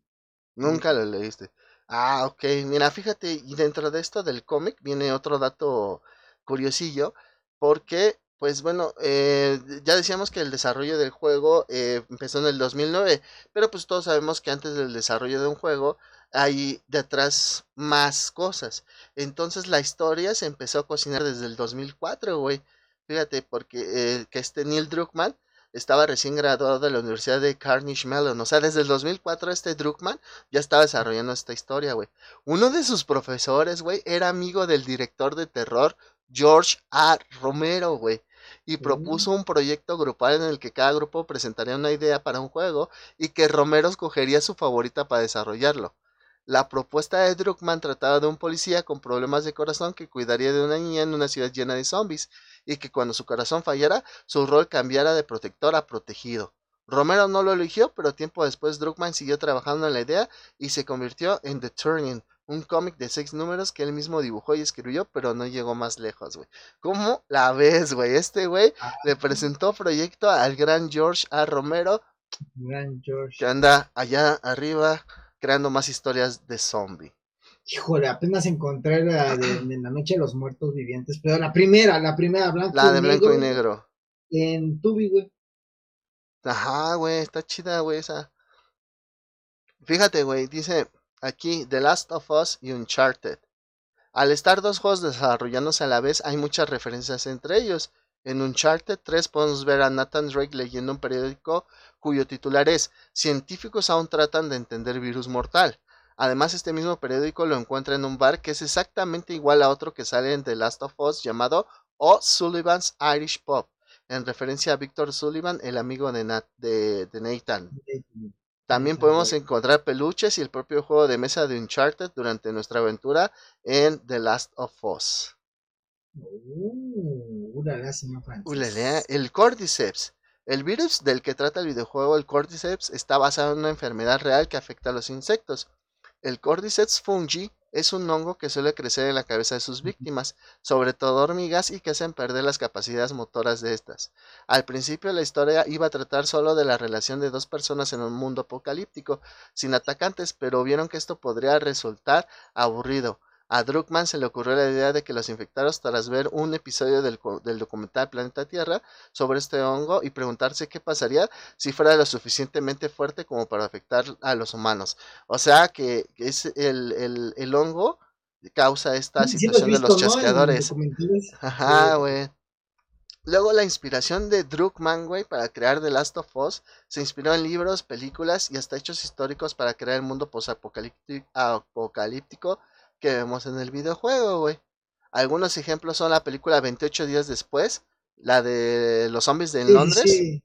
Nunca lo leíste. Ah, ok. Mira, fíjate, y dentro de esto del cómic viene otro dato curiosillo, porque, pues bueno, eh, ya decíamos que el desarrollo del juego eh, empezó en el 2009, pero pues todos sabemos que antes del desarrollo de un juego hay detrás más cosas. Entonces la historia se empezó a cocinar desde el 2004, güey. Fíjate, porque eh, que este Neil Druckmann estaba recién graduado de la Universidad de Carnegie Mellon. O sea, desde el 2004 este Druckmann ya estaba desarrollando esta historia, güey. Uno de sus profesores, güey, era amigo del director de terror George A. Romero, güey. Y propuso un proyecto grupal en el que cada grupo presentaría una idea para un juego y que Romero escogería su favorita para desarrollarlo. La propuesta de Druckmann trataba de un policía con problemas de corazón que cuidaría de una niña en una ciudad llena de zombies y que cuando su corazón fallara, su rol cambiara de protector a protegido. Romero no lo eligió, pero tiempo después Druckmann siguió trabajando en la idea y se convirtió en The Turning, un cómic de seis números que él mismo dibujó y escribió, pero no llegó más lejos, güey. ¿Cómo la ves, güey? Este güey ah. le presentó proyecto al gran George A. Romero. Gran George. Que anda allá arriba creando más historias de zombie. Híjole, apenas encontré la de, La Noche de los Muertos Vivientes, pero la primera, la primera blanco La de blanco y negro. En Tubi, güey. Ajá, güey, está chida, güey, esa. Fíjate, güey, dice aquí The Last of Us y Uncharted. Al estar dos juegos desarrollándose a la vez, hay muchas referencias entre ellos. En Uncharted 3 podemos ver a Nathan Drake leyendo un periódico cuyo titular es Científicos aún tratan de entender virus mortal. Además, este mismo periódico lo encuentra en un bar que es exactamente igual a otro que sale en The Last of Us llamado O'Sullivan's Irish Pub, en referencia a Victor Sullivan, el amigo de, de, Nathan. También podemos encontrar peluches y el propio juego de mesa de Uncharted durante nuestra aventura en The Last of Us. Uh, el Cordyceps el virus del que trata el videojuego, el Cordyceps, está basado en una enfermedad real que afecta a los insectos. El Cordyceps fungi es un hongo que suele crecer en la cabeza de sus víctimas, sobre todo hormigas, y que hacen perder las capacidades motoras de estas. Al principio la historia iba a tratar solo de la relación de dos personas en un mundo apocalíptico, sin atacantes, pero vieron que esto podría resultar aburrido. A Druckmann se le ocurrió la idea de que los infectados, tras ver un episodio del, documental Planeta Tierra sobre este hongo y preguntarse qué pasaría si fuera lo suficientemente fuerte como para afectar a los humanos. O sea que es el, el, hongo causa esta situación de los chasqueadores. Ajá, güey. Luego la inspiración de Druckmann, güey, para crear The Last of Us se inspiró en libros, películas y hasta hechos históricos para crear el mundo posapocalíptico que vemos en el videojuego, güey. Algunos ejemplos son la película 28 días después, la de los zombies de Londres,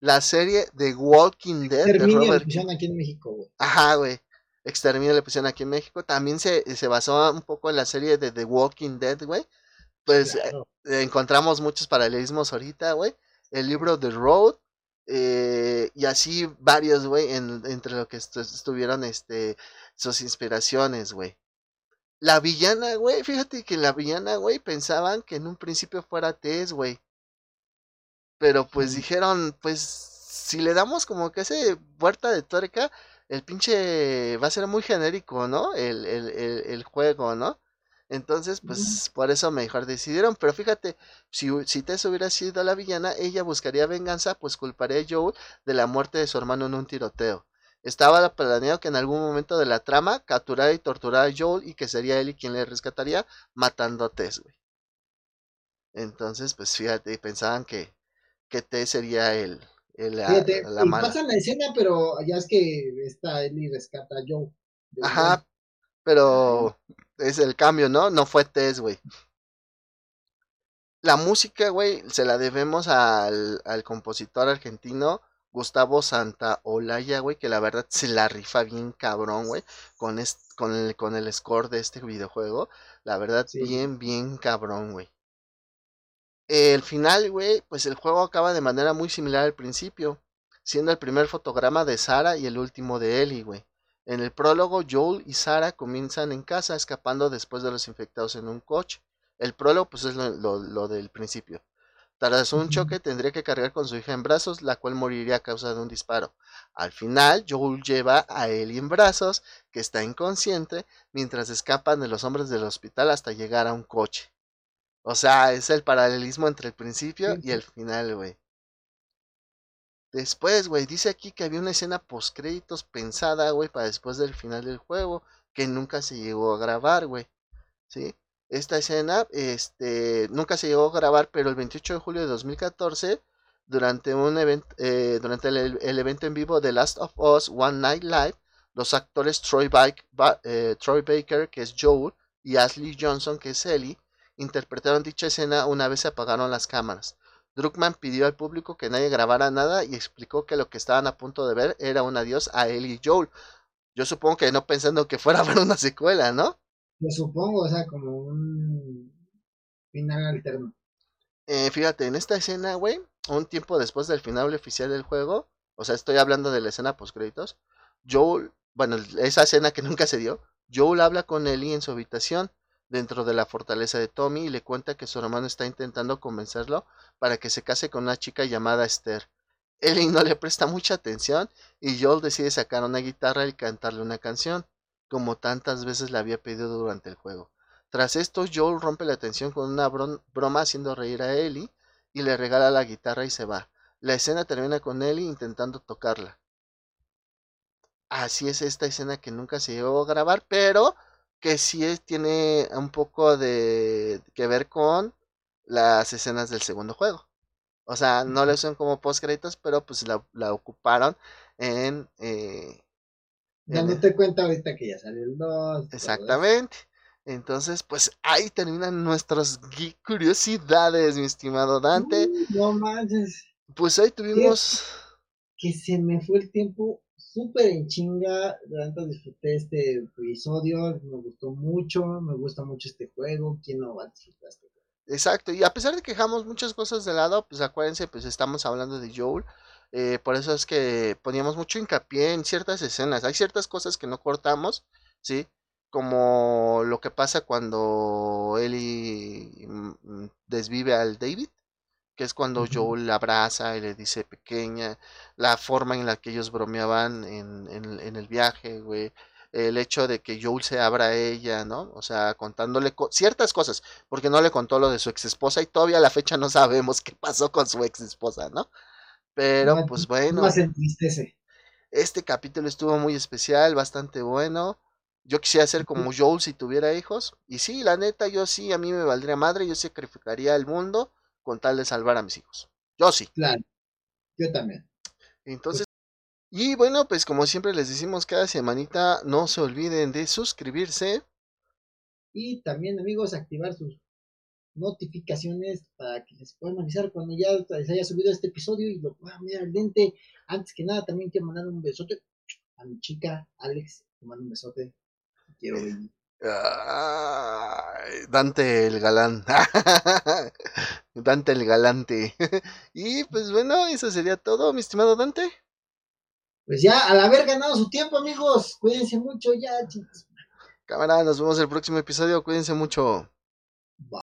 la serie de Walking Dead de Robert. aquí en México, güey. Ajá, güey. Exterminio le pusieron aquí en México. También se, se basó un poco en la serie de The Walking Dead, güey. pues eh, encontramos muchos paralelismos ahorita, güey. El libro The Road, eh, y así varios, güey, entre lo que estuvieron este, sus inspiraciones, güey. La villana, güey, fíjate que la villana, güey, pensaban que en un principio fuera Tess, güey. Pero pues dijeron, pues si le damos como que ese puerta de tuerca, el pinche va a ser muy genérico, ¿no? El, el, el, juego, ¿no? Entonces, pues por eso mejor decidieron. Pero fíjate, si, si Tess hubiera sido la villana, ella buscaría venganza, pues culparía a Joel de la muerte de su hermano en un tiroteo. Estaba planeado que en algún momento de la trama capturara y torturara a Joel y que sería él quien le rescataría matando a Tess, güey. Entonces, pues fíjate, pensaban que, que Tess sería el, Fíjate, la, Pasan la escena, pero ya es que esta Ellie rescata a Joe. Ajá, pero es el cambio, ¿no? No fue Tess, güey. La música, güey, se la debemos al, al compositor argentino Gustavo Santaolalla, güey, que la verdad se la rifa bien cabrón, güey, con, con, el, con el score de este videojuego. La verdad, bien, bien cabrón, güey. El final, güey, pues el juego acaba de manera muy similar al principio, siendo el primer fotograma de Sara y el último de Ellie, güey. En el prólogo, Joel y Sara comienzan en casa escapando después de los infectados en un coche. El prólogo, pues es lo, del principio. Tras un choque tendría que cargar con su hija en brazos, la cual moriría a causa de un disparo. Al final, Joel lleva a Ellie en brazos, que está inconsciente, mientras escapan de los hombres del hospital hasta llegar a un coche. O sea, es el paralelismo entre el principio y el final, güey. Después, güey, dice aquí que había una escena post créditos pensada, güey, para después del final del juego, que nunca se llegó a grabar, güey. ¿Sí? Esta escena, este, nunca se llegó a grabar, pero el 28 de julio de 2014, durante un evento, eh, durante el, evento en vivo de Last of Us One Night Live, los actores Troy, eh, Troy Baker, que es Joel, y Ashley Johnson, que es Ellie, interpretaron dicha escena una vez se apagaron las cámaras. Druckmann pidió al público que nadie grabara nada y explicó que lo que estaban a punto de ver era un adiós a él y Joel. Yo supongo que no pensando que fuera a ver una secuela, ¿no? Yo supongo, o sea, como un final alterno. Eh, fíjate, en esta escena, güey, un tiempo después del final oficial del juego, o sea, estoy hablando de la escena post créditos, Joel, bueno, esa escena que nunca se dio, Joel habla con Ellie en su habitación dentro de la fortaleza de Tommy y le cuenta que su hermano está intentando convencerlo para que se case con una chica llamada Esther. Ellie no le presta mucha atención y Joel decide sacar una guitarra y cantarle una canción, como tantas veces le había pedido durante el juego. Tras esto, Joel rompe la atención con una broma haciendo reír a Ellie y le regala la guitarra y se va. La escena termina con Ellie intentando tocarla. Así es esta escena que nunca se llegó a grabar, pero que sí tiene un poco de que ver con las escenas del segundo juego. O sea, no le usan como post créditos, pero pues la, ocuparon en... Eh, ya no te cuenta ahorita que ya salió el 2. Exactamente. Entonces, pues ahí terminan nuestras curiosidades, mi estimado Dante. no manches. Pues ahí tuvimos... que se me fue el tiempo súper en chinga, tanto disfruté este episodio, me gustó mucho, me gusta mucho este juego, ¿quién no va a disfrutar este juego? Exacto, y a pesar de que dejamos muchas cosas de lado, pues acuérdense, pues estamos hablando de Joel, eh, por eso es que poníamos mucho hincapié en ciertas escenas, hay ciertas cosas que no cortamos, ¿sí? Como lo que pasa cuando Ellie mm, desvive al David, que es cuando Joel la abraza y le dice pequeña, la forma en la que ellos bromeaban en, en, el viaje, güey, el hecho de que Joel se abra a ella, ¿no? O sea, contándole ciertas cosas, porque no le contó lo de su ex esposa y todavía a la fecha no sabemos qué pasó con su ex esposa, ¿no? Pero, pues bueno. Este capítulo estuvo muy especial, bastante bueno. Yo quisiera ser como Joel si tuviera hijos. Y sí, la neta, yo sí, a mí me valdría madre, yo sacrificaría el mundo con tal de salvar a mis hijos. Yo sí. Claro, yo también. Entonces, y bueno, pues como siempre les decimos cada semanita, no se olviden de suscribirse. Y también amigos, activar sus notificaciones para que les puedan avisar cuando ya les haya subido este episodio y lo puedan ver al dente. Antes que nada, también quiero mandar un besote a mi chica Alex. Te mando un besote. Quiero eh, venir. Dante el galán. Dante el galante. y pues bueno, eso sería todo, mi estimado Dante. Pues ya, al haber ganado su tiempo, amigos, cuídense mucho ya, chicos. Cámara, nos vemos el próximo episodio, cuídense mucho.